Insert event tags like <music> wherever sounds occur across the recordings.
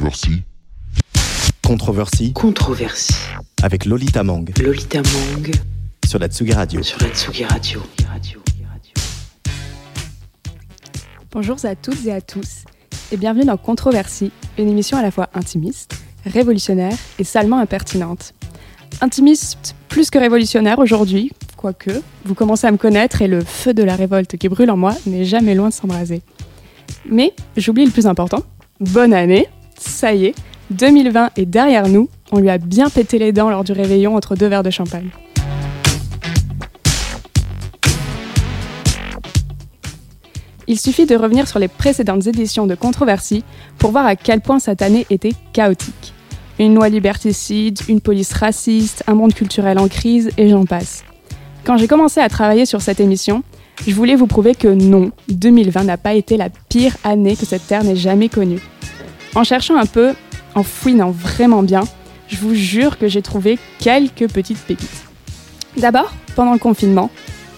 Controversie. Controversie Controversie. avec Lolita Mang Lolita Mang sur la Tsugi Radio. sur la Tsugi Radio. Bonjour à toutes et à tous, et bienvenue dans Controversie, une émission à la fois intimiste, révolutionnaire et salement impertinente. Intimiste plus que révolutionnaire aujourd'hui, quoique, vous commencez à me connaître et le feu de la révolte qui brûle en moi n'est jamais loin de s'embraser. Mais j'oublie le plus important, bonne année, ça y est, 2020 est derrière nous, on lui a bien pété les dents lors du réveillon entre deux verres de champagne. Il suffit de revenir sur les précédentes éditions de Controversie pour voir à quel point cette année était chaotique. Une loi liberticide, une police raciste, un monde culturel en crise, et j'en passe. Quand j'ai commencé à travailler sur cette émission, je voulais vous prouver que non, 2020 n'a pas été la pire année que cette terre n'ait jamais connue. En cherchant un peu, en fouinant vraiment bien, je vous jure que j'ai trouvé quelques petites pépites. D'abord, pendant le confinement,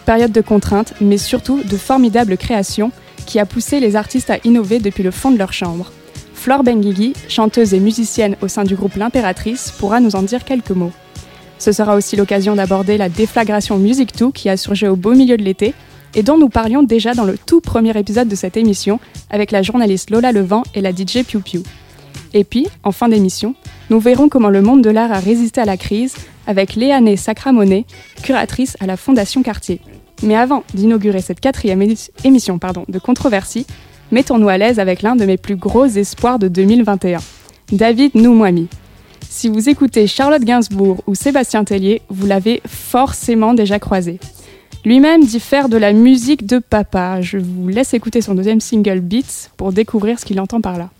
période de contraintes, mais surtout de formidables créations qui a poussé les artistes à innover depuis le fond de leur chambre. Flore Benguigui, chanteuse et musicienne au sein du groupe L'Impératrice, pourra nous en dire quelques mots. Ce sera aussi l'occasion d'aborder la déflagration Music 2 qui a surgi au beau milieu de l'été et dont nous parlions déjà dans le tout premier épisode de cette émission avec la journaliste Lola Levent et la DJ Piu Piu. Et puis, en fin d'émission, nous verrons comment le monde de l'art a résisté à la crise avec Léané Sacramonet, curatrice à la Fondation Cartier. Mais avant d'inaugurer cette quatrième émission de Controversie, mettons-nous à l'aise avec l'un de mes plus gros espoirs de 2021, David Noumouami. Si vous écoutez Charlotte Gainsbourg ou Sébastien Tellier, vous l'avez forcément déjà croisé. Lui-même dit faire de la musique de papa. Je vous laisse écouter son deuxième single Beats pour découvrir ce qu'il entend par là.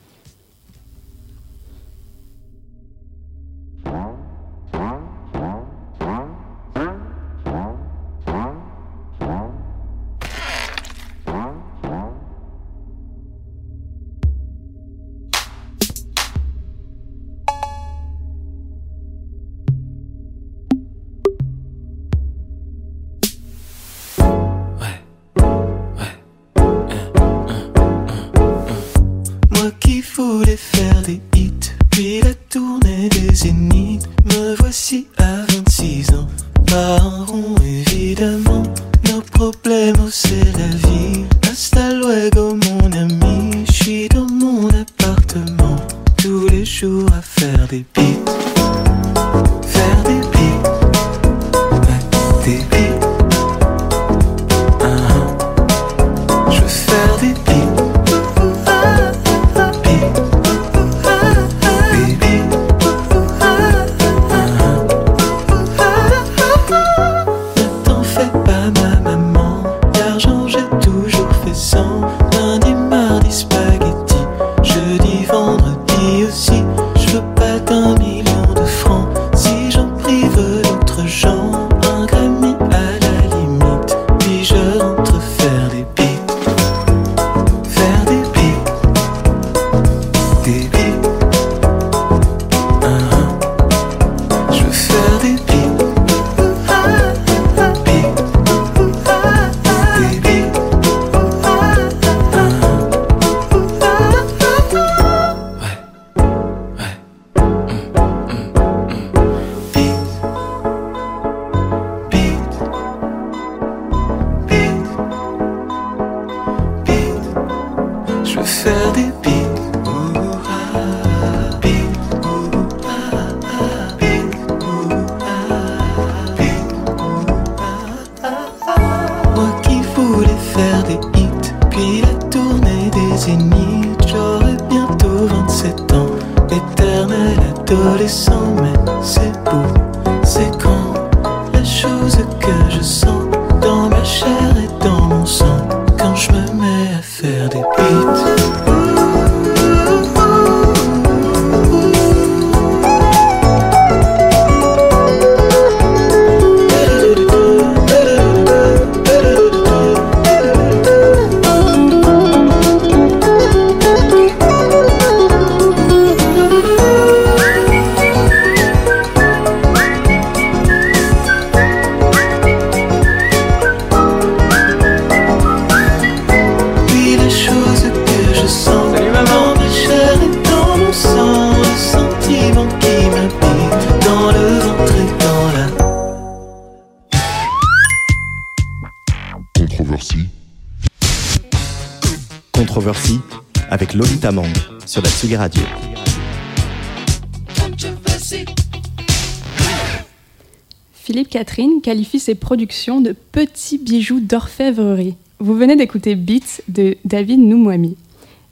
Qualifie ses productions de petits bijoux d'orfèvrerie. Vous venez d'écouter Beats de David Noumouami.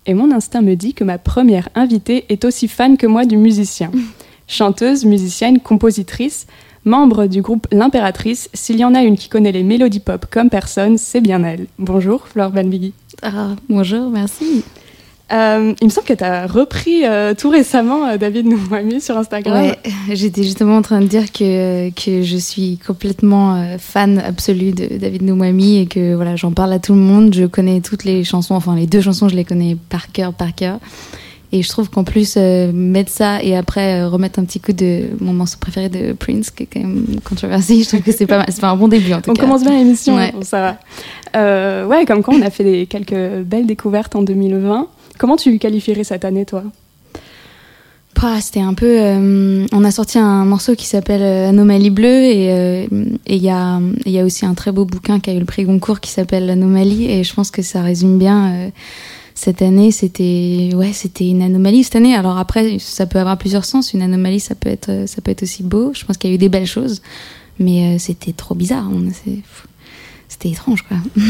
Et mon instinct me dit que ma première invitée est aussi fan que moi du musicien. <laughs> Chanteuse, musicienne, compositrice, membre du groupe L'Impératrice, s'il y en a une qui connaît les mélodies pop comme personne, c'est bien elle. Bonjour Flore Benbigui. Ah, bonjour, merci. Euh, il me semble que tu as repris euh, tout récemment euh, David Noumouami sur Instagram. Ouais, j'étais justement en train de dire que, que je suis complètement fan absolue de David Noumouami et que voilà, j'en parle à tout le monde. Je connais toutes les chansons, enfin les deux chansons, je les connais par cœur, par cœur. Et je trouve qu'en plus, mettre ça et après remettre un petit coup de mon morceau préféré de Prince, qui est quand même controversé, je trouve que c'est pas mal. C'est pas un bon début en tout On cas. commence bien l'émission, Ouais. ça va. Ouais, comme quand on a fait des, quelques belles découvertes en 2020. Comment tu qualifierais cette année, toi? C'était un peu. euh, on a sorti un morceau qui s'appelle euh, Anomalie bleue et euh, il y a aussi un très beau bouquin qui a eu le prix Goncourt qui s'appelle Anomalie et je pense que ça résume bien. cette année, c'était ouais, c'était une anomalie cette année. Alors après, ça peut avoir plusieurs sens. Une anomalie, ça peut être ça peut être aussi beau. Je pense qu'il y a eu des belles choses, mais c'était trop bizarre. On- C'était étrange, quoi. <laughs>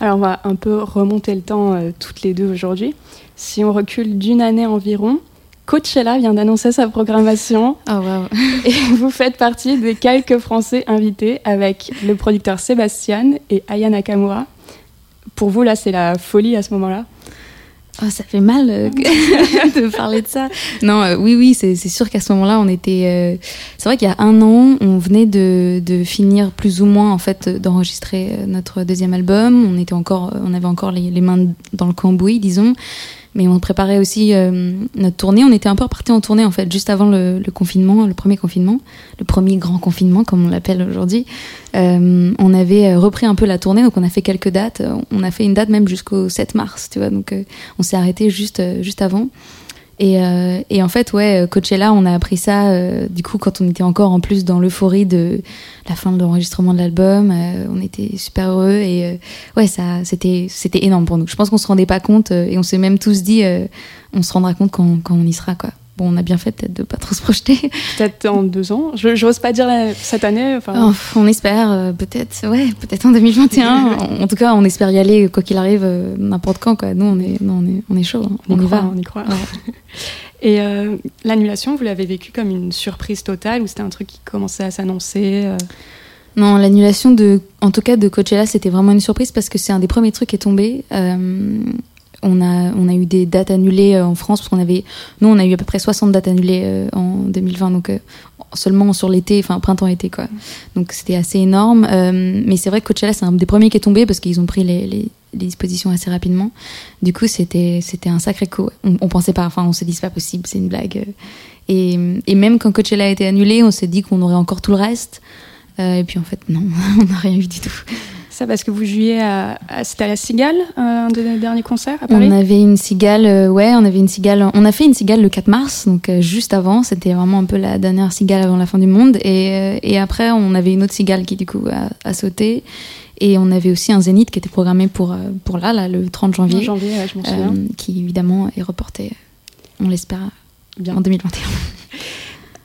Alors, on va un peu remonter le temps euh, toutes les deux aujourd'hui. Si on recule d'une année environ, Coachella vient d'annoncer sa programmation Oh <laughs> waouh. et vous faites partie des quelques Français invités avec le producteur Sébastien et Aya Nakamura. Pour vous, là, c'est la folie à ce moment-là. Oh, ça fait mal euh, <laughs> de parler de ça. Non, euh, oui, oui, c'est sûr qu'à ce moment-là, on était. euh, c'est vrai qu'il y a un an, on venait de, de finir plus ou moins en fait d'enregistrer euh, notre deuxième album. On était encore, on avait encore les mains dans le cambouis, disons. Mais on préparait aussi euh, notre tournée. On était un peu reparti en tournée en fait, juste avant le, le confinement, le premier confinement, le premier grand confinement comme on l'appelle aujourd'hui. Euh, on avait euh, repris un peu la tournée, donc on a fait quelques dates. On a fait une date même jusqu'au 7 mars, tu vois. Donc euh, on s'est arrêté juste, euh, juste avant. Et, euh, et en fait, ouais, euh, Coachella, on a appris ça euh, du coup quand on était encore en plus dans l'euphorie de la fin de l'enregistrement de l'album. euh, on était super heureux et euh, ouais, ça, c'était, c'était énorme pour nous. Je pense qu'on se rendait pas compte euh, et on s'est même tous dit, on se rendra compte quand, quand on y sera, quoi. Bon, on a bien fait peut-être de pas trop se projeter. Peut-être en deux ans. Je j'ose pas dire la- cette année. Enfin, Oh, on espère euh, peut-être, ouais, peut-être en 2021. <laughs> en, en tout cas, on espère y aller quoi qu'il arrive, euh, n'importe quand, quoi. Nous, on est, non, on est, on est chaud, hein. on, on, y croit, va. on y croit. Ouais. <laughs> Et euh, l'annulation, vous l'avez vécu comme une surprise totale ou c'était un truc qui commençait à s'annoncer Non, l'annulation de, en tout cas de Coachella, c'était vraiment une surprise parce que c'est un des premiers trucs qui est tombé. Euh, on a, eu des dates annulées euh, en France parce qu'on avait, nous, on a eu à peu près 60 dates annulées euh, en 2020, donc euh, seulement sur l'été, enfin printemps-été, quoi. Donc c'était assez énorme. Mais c'est vrai que Coachella, c'est un des premiers qui est tombé parce qu'ils ont pris les, dispositions assez rapidement. Du coup, c'était, un sacré coup. On, pensait pas, enfin, on s'est dit c'est pas possible, c'est une blague. Et, même quand Coachella a été annulé, on s'est dit qu'on aurait encore tout le reste. Et puis en fait, non, <laughs> on n'a rien eu du tout. Ça parce que vous jouiez à, à- c'était à la Cigale, euh, un des derniers concerts à Paris. On avait une cigale, euh, ouais, on avait une cigale. On a fait une cigale le 4 mars, donc euh, juste avant. C'était vraiment un peu la dernière cigale avant la fin du monde. Et, euh, et après, on avait une autre cigale qui du coup a, a sauté. Et on avait aussi un zénith qui était programmé pour pour là, là, le 30 En janvier, janvier, ouais, je m'en souviens. qui évidemment est reporté. On l'espère Bien. en 2021. <laughs>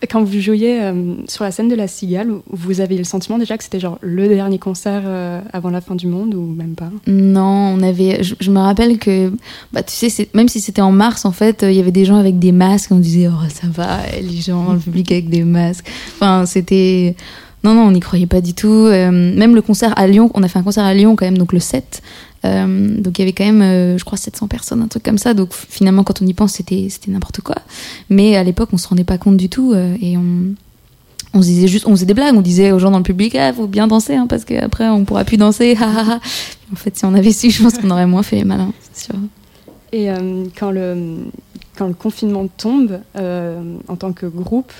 Quand vous jouiez euh, sur la scène de la Cigale, vous aviez le sentiment déjà que c'était genre le dernier concert euh, avant la fin du monde ou même pas? Non, on avait. Je, me rappelle que, bah, tu sais, même si c'était en mars, en fait, euh, il y avait des gens avec des masques. On disait, oh, ça va, les gens, le public avec des masques. Enfin, c'était. Non, non, on n'y croyait pas du tout. Même le concert à Lyon, on a fait un concert à Lyon quand même, donc le 7. Euh, donc il y avait quand même, euh, je crois, 700 personnes, un truc comme ça. Donc finalement, quand on y pense, c'était n'importe quoi. Mais à l'époque, on se rendait pas compte du tout euh, et on. On se disait juste, on faisait des blagues, on disait aux gens dans le public, ah, faut bien danser, hein, parce qu'après on pourra plus danser. <laughs> En fait, si on avait su, je pense qu'on aurait moins fait les malins, c'est sûr. Et quand, le, quand le confinement tombe, en tant que groupe,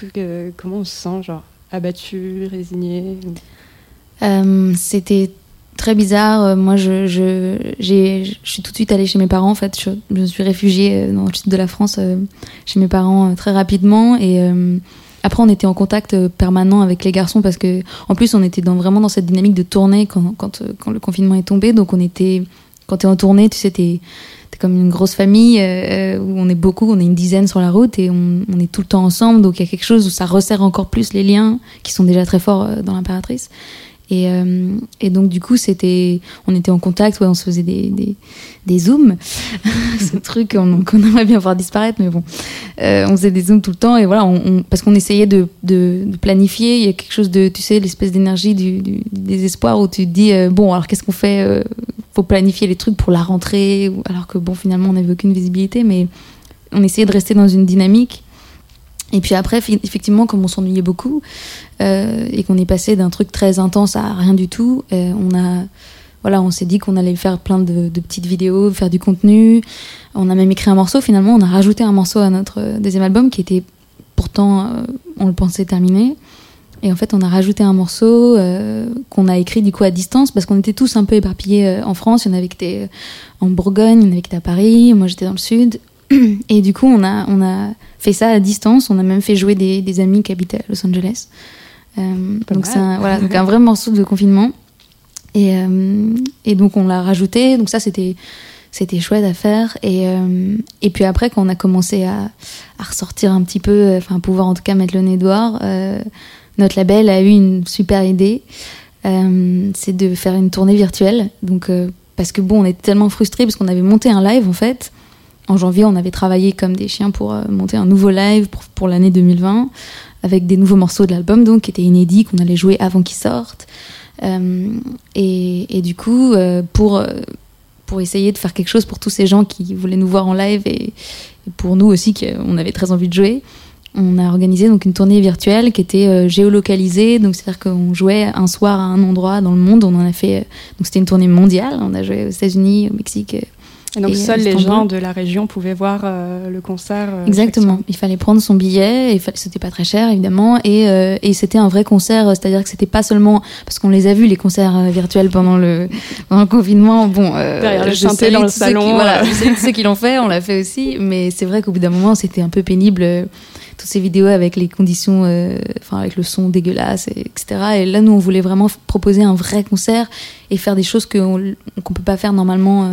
comment on se sent Genre abattu, résigné? C'était très bizarre. Euh, Moi, je, je, je suis tout de suite allée chez mes parents. En fait, je, me suis réfugiée euh, dans le sud de la France euh, chez mes parents très rapidement. Et, après, on était en contact permanent avec les garçons parce que, en plus, on était vraiment dans cette dynamique de tournée quand, quand, le confinement est tombé. Donc, on était, quand t'es en tournée, tu sais, t'es comme une grosse famille où on est beaucoup, on est une dizaine sur la route et on, on est tout le temps ensemble. Donc, il y a quelque chose où ça resserre encore plus les liens qui sont déjà très forts dans l'impératrice. Et, euh, et donc, du coup, c'était, on était en contact, ouais, on se faisait des, des, des zooms. <laughs> Ce truc qu'on aimerait bien voir disparaître, mais bon. Euh, on faisait des zooms tout le temps et voilà, parce qu'on essayait de, planifier. Il y a quelque chose de, tu sais, l'espèce d'énergie du, désespoir où tu te dis, euh, bon, alors qu'est-ce qu'on fait Faut planifier les trucs pour la rentrée, alors que bon, finalement, on n'avait aucune visibilité, mais on essayait de rester dans une dynamique. Et puis après, effectivement, comme on s'ennuyait beaucoup euh, et qu'on est passé d'un truc très intense à rien du tout, euh, on a, voilà, on s'est dit qu'on allait faire plein de, petites vidéos, faire du contenu. On a même écrit un morceau. Finalement, on a rajouté un morceau à notre euh, deuxième album qui était pourtant, on le pensait terminé. Et en fait, on a rajouté un morceau qu'on a écrit du coup à distance parce qu'on était tous un peu éparpillés en France. Il y en avait qui étaient en Bourgogne, il y en avait qui étaient à Paris, moi j'étais dans le sud. <clears throat> Et du coup, on a, on a fait ça à distance. On a même fait jouer des, des amis qui habitaient à Los Angeles. Euh, donc c'est un, voilà, donc un vrai morceau de confinement. Et, euh, et donc on l'a rajouté. Donc ça c'était c'était chouette à faire. Et, euh, et puis après quand on a commencé à, à ressortir un petit peu, enfin pouvoir en tout cas mettre le nez dehors, euh, notre label a eu une super idée. Euh, c'est de faire une tournée virtuelle. Donc parce que bon on était tellement frustrés parce qu'on avait monté un live en fait. En janvier, on avait travaillé comme des chiens pour euh, monter un nouveau live pour, l'année 2020 avec des nouveaux morceaux de l'album donc qui étaient inédits qu'on allait jouer avant qu'ils sortent. Euh, et, du coup, euh, pour pour essayer de faire quelque chose pour tous ces gens qui voulaient nous voir en live et, pour nous aussi qu'on avait très envie de jouer, on a organisé donc une tournée virtuelle qui était géolocalisée. Donc c'est-à-dire qu'on jouait un soir à un endroit dans le monde. On en a fait donc c'était une tournée mondiale. On a joué aux États-Unis, au Mexique, Et donc Et seuls les gens de la région pouvaient voir euh, le concert. euh, Exactement. Il fallait prendre son billet, et fa- c'était pas très cher évidemment, et, euh, et c'était un vrai concert, c'est-à-dire que c'était pas seulement parce qu'on les a vus les concerts euh, virtuels pendant le, pendant le confinement. Bon, euh, Derrière le salue dans le salon, qui- voilà, je salue tous ceux qui l'ont fait, on l'a fait aussi, mais c'est vrai qu'au bout d'un moment c'était un peu pénible. euh, toutes ces vidéos avec les conditions, euh, enfin avec le son dégueulasse, et, etc. Et là, nous, on voulait vraiment proposer un vrai concert et faire des choses qu'on qu'on peut pas faire normalement euh,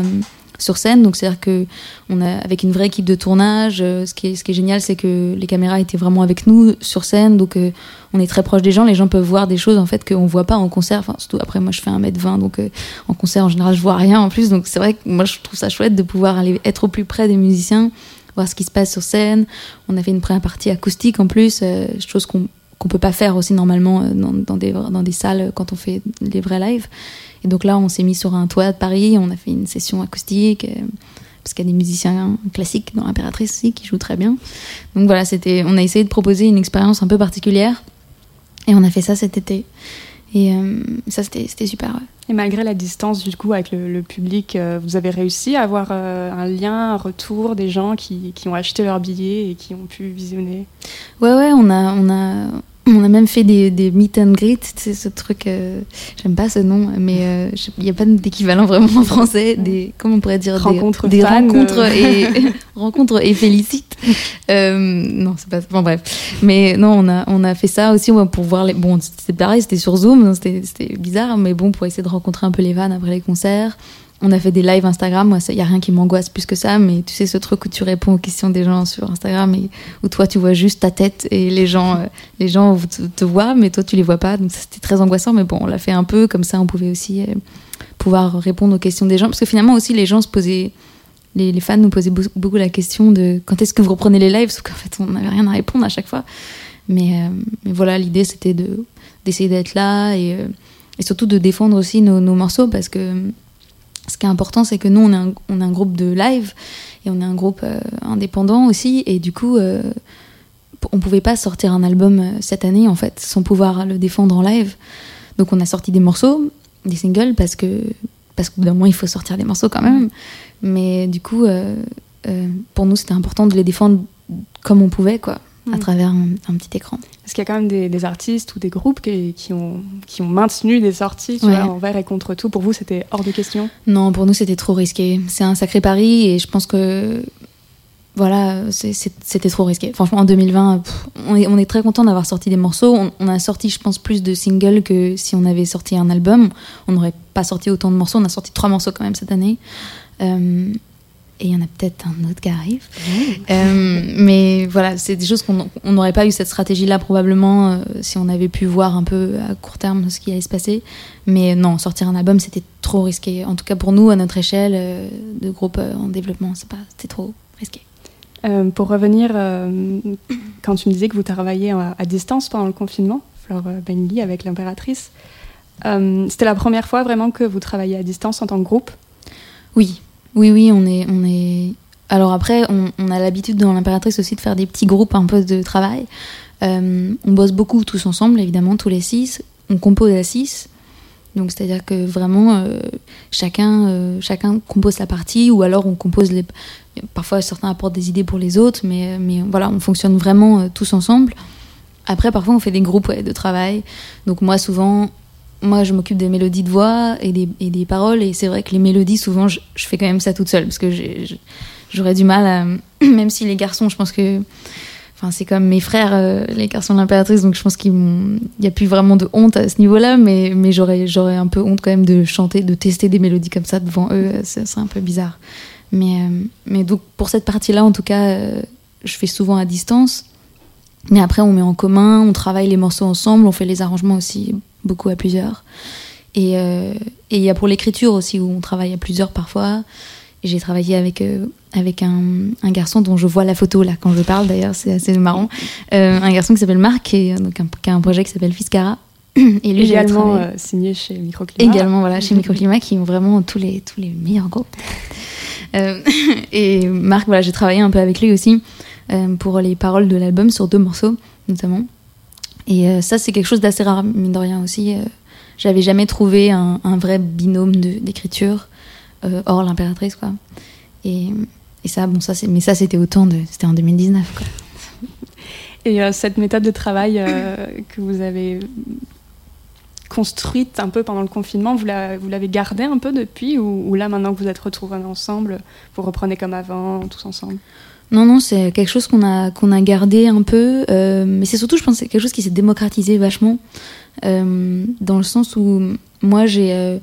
sur scène. Donc, c'est-à-dire que on a avec une vraie équipe de tournage. euh, ce qui est ce qui est génial, c'est que les caméras étaient vraiment avec nous sur scène, donc euh, on est très proche des gens. Les gens peuvent voir des choses en fait qu'on voit pas en concert. Enfin, surtout après, moi, je fais 1m20, donc euh, en concert en général, je vois rien en plus. Donc, c'est vrai que moi, je trouve ça chouette de pouvoir aller être au plus près des musiciens voir ce qui se passe sur scène. On a fait une première partie acoustique en plus, chose qu'on qu'on peut pas faire aussi normalement dans, dans des, dans des salles quand on fait les vrais lives. Et donc là, on s'est mis sur un toit de Paris, on a fait une session acoustique, euh, parce qu'il y a des musiciens classiques dans l'Impératrice aussi qui jouent très bien. Donc voilà, c'était, on a essayé de proposer une expérience un peu particulière, et on a fait ça cet été. Et euh, ça, c'était c'était super. ouais. Et malgré la distance du coup avec le, le public, euh, vous avez réussi à avoir euh, un lien, un retour des gens qui, qui ont acheté leur billet et qui ont pu visionner? Ouais, ouais, on a, on a, on a même fait des, des meet and greet, c'est ce truc, euh, j'aime pas ce nom, mais euh, il n'y a pas d'équivalent vraiment en français, des, comment on pourrait dire, des- Rencontres des, rencontres et <laughs> rencontres et félicite. Euh, non, c'est pas, bon bref, mais non, on a, on a fait ça aussi ouais, pour voir les, bon, c'était pareil, c'était sur Zoom, donc c'était, bizarre, mais bon, pour essayer de rencontrer un peu les fans après les concerts. On a fait des lives Instagram, moi, il y a rien qui m'angoisse plus que ça, mais tu sais ce truc où tu réponds aux questions des gens sur Instagram et où toi tu vois juste ta tête et les gens, euh, <laughs> les gens te, te voient, mais toi tu les vois pas, donc c'était très angoissant. Mais bon, on l'a fait un peu comme ça, on pouvait aussi euh, pouvoir répondre aux questions des gens, parce que finalement aussi les gens se posaient, les, les fans nous posaient beau- beaucoup la question de quand est-ce que vous reprenez les lives, sauf qu'en fait on n'avait rien à répondre à chaque fois. Mais, euh, mais voilà, l'idée c'était de d'essayer d'être là et, et surtout de défendre aussi nos, nos morceaux parce que ce qui est important, c'est que nous, on est, un, groupe de live et on est un groupe euh, indépendant aussi. Et du coup, euh, on pouvait pas sortir un album euh, cette année, en fait, sans pouvoir le défendre en live. Donc, on a sorti des morceaux, des singles, parce que parce qu'au bout d'un moment, il faut sortir des morceaux quand même. Mais du coup, euh, pour nous, c'était important de les défendre comme on pouvait, quoi, à Mm. travers un, un petit écran. Parce qu'il y a quand même des, des artistes ou des groupes qui, qui ont, qui ont maintenu des sorties tu Ouais. vois, envers et contre tout. Pour vous, c'était hors de question? Non, pour nous, c'était trop risqué. C'est un sacré pari et je pense que. voilà, c'était trop risqué. Franchement, en 2020, pff, on, est, on est très content d'avoir sorti des morceaux. On, on a sorti, je pense, plus de singles que si on avait sorti un album. On n'aurait pas sorti autant de morceaux. On a sorti trois morceaux quand même cette année. Euh, et il y en a peut-être un autre qui arrive. Euh, mais voilà, c'est des choses qu'on on n'aurait pas eu cette stratégie-là probablement euh, si on avait pu voir un peu à court terme ce qui allait se passer. Mais non, sortir un album, c'était trop risqué. En tout cas pour nous, à notre échelle euh, de groupe en développement, c'était trop risqué. Pour revenir, quand tu me disais que vous travailliez à, à distance pendant le confinement, Flore Bengui avec l'impératrice, c'était la première fois vraiment que vous travailliez à distance en tant que groupe? Oui, oui, oui, on est, on est. Alors après, on, on a l'habitude dans l'impératrice aussi de faire des petits groupes un peu de travail. Euh, on bosse beaucoup tous ensemble, évidemment, tous les six. On compose à six. Donc c'est-à-dire que vraiment euh, chacun, euh, chacun compose sa partie ou alors on compose les. Parfois certains apportent des idées pour les autres, mais, mais voilà, on fonctionne vraiment tous ensemble. Après, parfois on fait des groupes de travail. Donc moi souvent, moi je m'occupe des mélodies de voix et des, et des paroles et c'est vrai que les mélodies souvent je, fais quand même ça toute seule parce que j'aurais du mal à <clears throat> même si les garçons je pense que enfin c'est comme mes frères euh, les garçons de l'impératrice donc je pense qu'il n'y a plus vraiment de honte à ce niveau-là mais mais j'aurais un peu honte quand même de chanter de tester des mélodies comme ça devant eux c'est c'est un peu bizarre. Mais euh, mais donc pour cette partie-là en tout cas euh, je fais souvent à distance mais après on met en commun on travaille les morceaux ensemble on fait les arrangements aussi beaucoup à plusieurs. Et euh, et il y a pour l'écriture aussi où on travaille à plusieurs parfois. J'ai travaillé avec euh, avec un, un garçon dont je vois la photo là quand je parle d'ailleurs c'est assez marrant. Euh, un garçon qui s'appelle Marc et donc un, qui a un projet qui s'appelle Fiscara. <clears throat> Et lui j'ai également signé chez Microclimat. également voilà chez Microclimat qui ont vraiment tous les tous les meilleurs groupes. <laughs> Et Marc voilà j'ai travaillé un peu avec lui aussi pour les paroles de l'album sur deux morceaux notamment. Et euh, ça c'est quelque chose d'assez rare mine de rien aussi euh, j'avais jamais trouvé un, vrai binôme d'écriture euh, hors l'impératrice quoi. Et, ça bon ça mais ça c'était autant de c'était en 2019 quoi. Et euh, cette méthode de travail euh, que vous avez construite un peu pendant le confinement, vous la- vous l'avez gardée un peu depuis ou là maintenant que vous êtes retrouvés ensemble, vous reprenez comme avant, tous ensemble? Non, non, c'est quelque chose qu'on a, a gardé un peu, euh, mais c'est surtout, je pense, quelque chose qui s'est démocratisé vachement, euh, dans le sens où moi, j'ai, euh,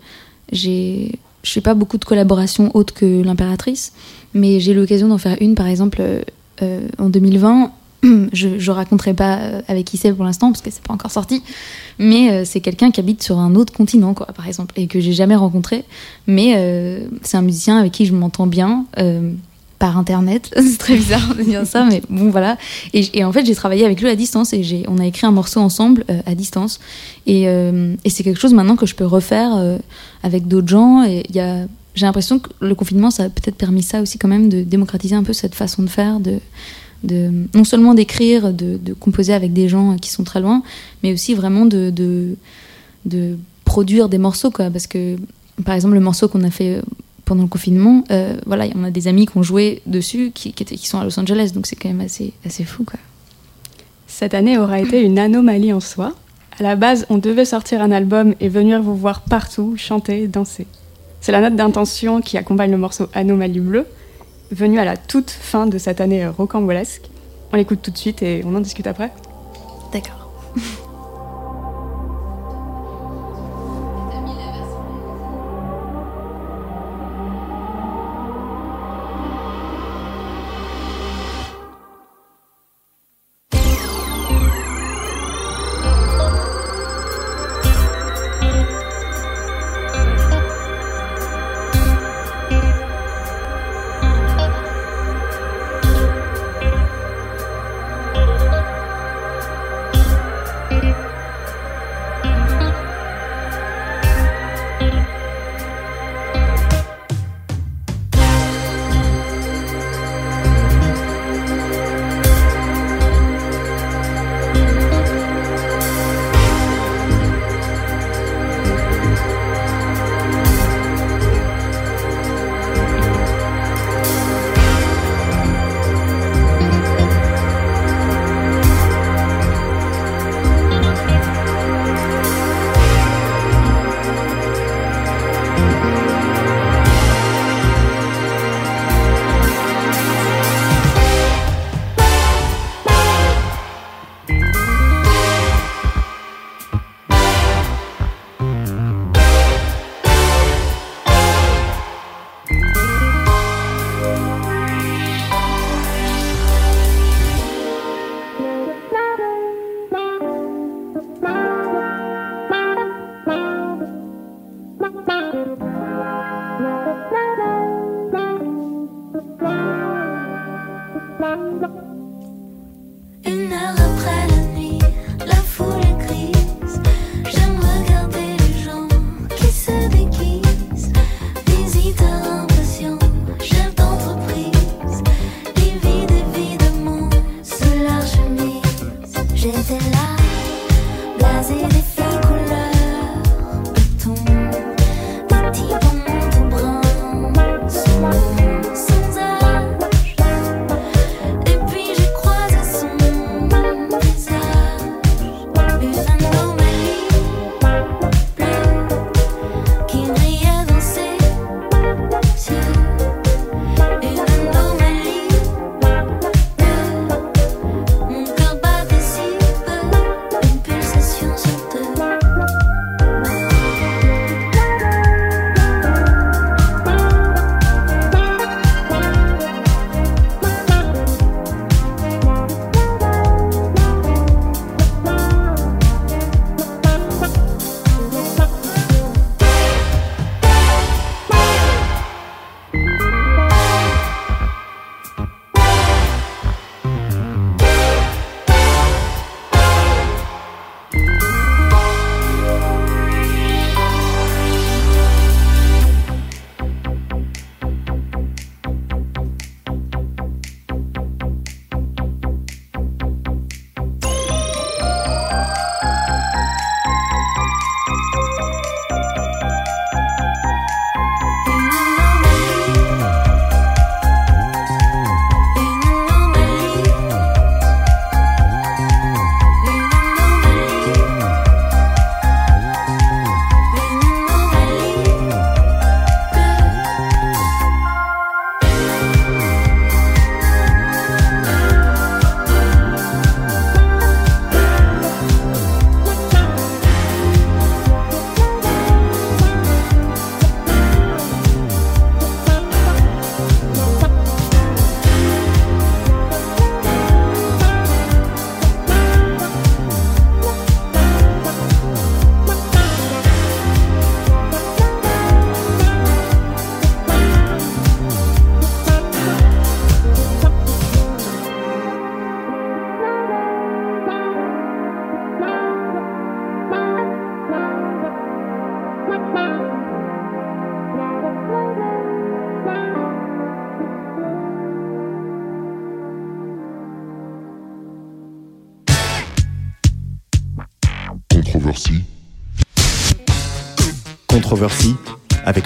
je fais pas beaucoup de collaborations autres que l'impératrice, mais j'ai eu l'occasion d'en faire une, par exemple, euh, en 2020. <clears throat> Je, je raconterai pas avec qui c'est pour l'instant parce que c'est pas encore sorti, mais c'est quelqu'un qui habite sur un autre continent, quoi, par exemple, et que j'ai jamais rencontré. Mais c'est un musicien avec qui je m'entends bien. Par internet. <laughs> c'est très bizarre de dire ça, mais bon, voilà. Et, en fait, j'ai travaillé avec lui à distance et j'ai, on a écrit un morceau ensemble euh, à distance. Et, euh, et c'est quelque chose maintenant que je peux refaire euh, avec d'autres gens. Et j'ai l'impression que le confinement, ça a peut-être permis ça aussi quand même de démocratiser un peu cette façon de faire, de, non seulement d'écrire, de, composer avec des gens qui sont très loin, mais aussi vraiment de, de, de produire des morceaux, quoi. Parce que, par exemple, le morceau qu'on a fait pendant le confinement, euh, voilà, on a des amis qui ont joué dessus, qui, qui, étaient, qui sont à Los Angeles, donc c'est quand même assez, assez fou, quoi. Cette année aura été une anomalie en soi. À la base, on devait sortir un album et venir vous voir partout, chanter, danser. C'est la note d'intention qui accompagne le morceau Anomalie bleue, venu à la toute fin de cette année rocambolesque. On l'écoute tout de suite et on en discute après. D'accord.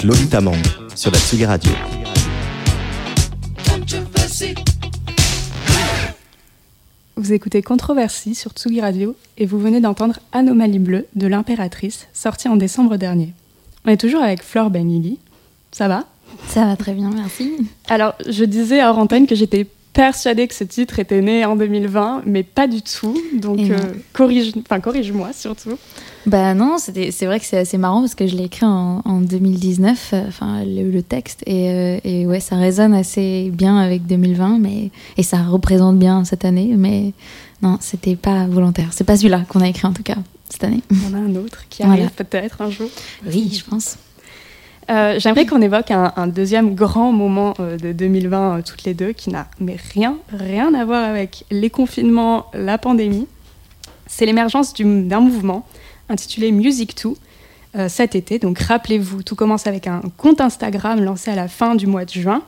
Avec Lolita Mang sur la Tsugi Radio. Vous écoutez Controversie sur Tsugi Radio et vous venez d'entendre Anomalie bleue de l'impératrice, sortie en décembre dernier. On est toujours avec Flore Benili. Ça va? Ça va très bien, merci. Alors, je disais hors antenne que j'étais persuadée que ce titre était né en 2020, mais pas du tout. Donc, euh, corrige, enfin, corrige-moi surtout. Bah non, c'est vrai que c'est assez marrant parce que je l'ai écrit en, en 2019, euh, enfin le, le texte, et, euh, et ouais, ça résonne assez bien avec 2020, mais, et ça représente bien cette année, mais non, c'était pas volontaire. C'est pas celui-là qu'on a écrit en tout cas cette année. Il y en a un autre qui Voilà. arrive peut-être un jour. Oui, je pense. Euh, J'aimerais qu'on évoque un, deuxième grand moment euh, de 2020, euh, toutes les deux, qui n'a mais rien, rien à voir avec les confinements, la pandémie. C'est l'émergence du- d'un mouvement intitulé Music 2 euh, cet été. Donc rappelez-vous, tout commence avec un compte Instagram lancé à la fin du mois de juin,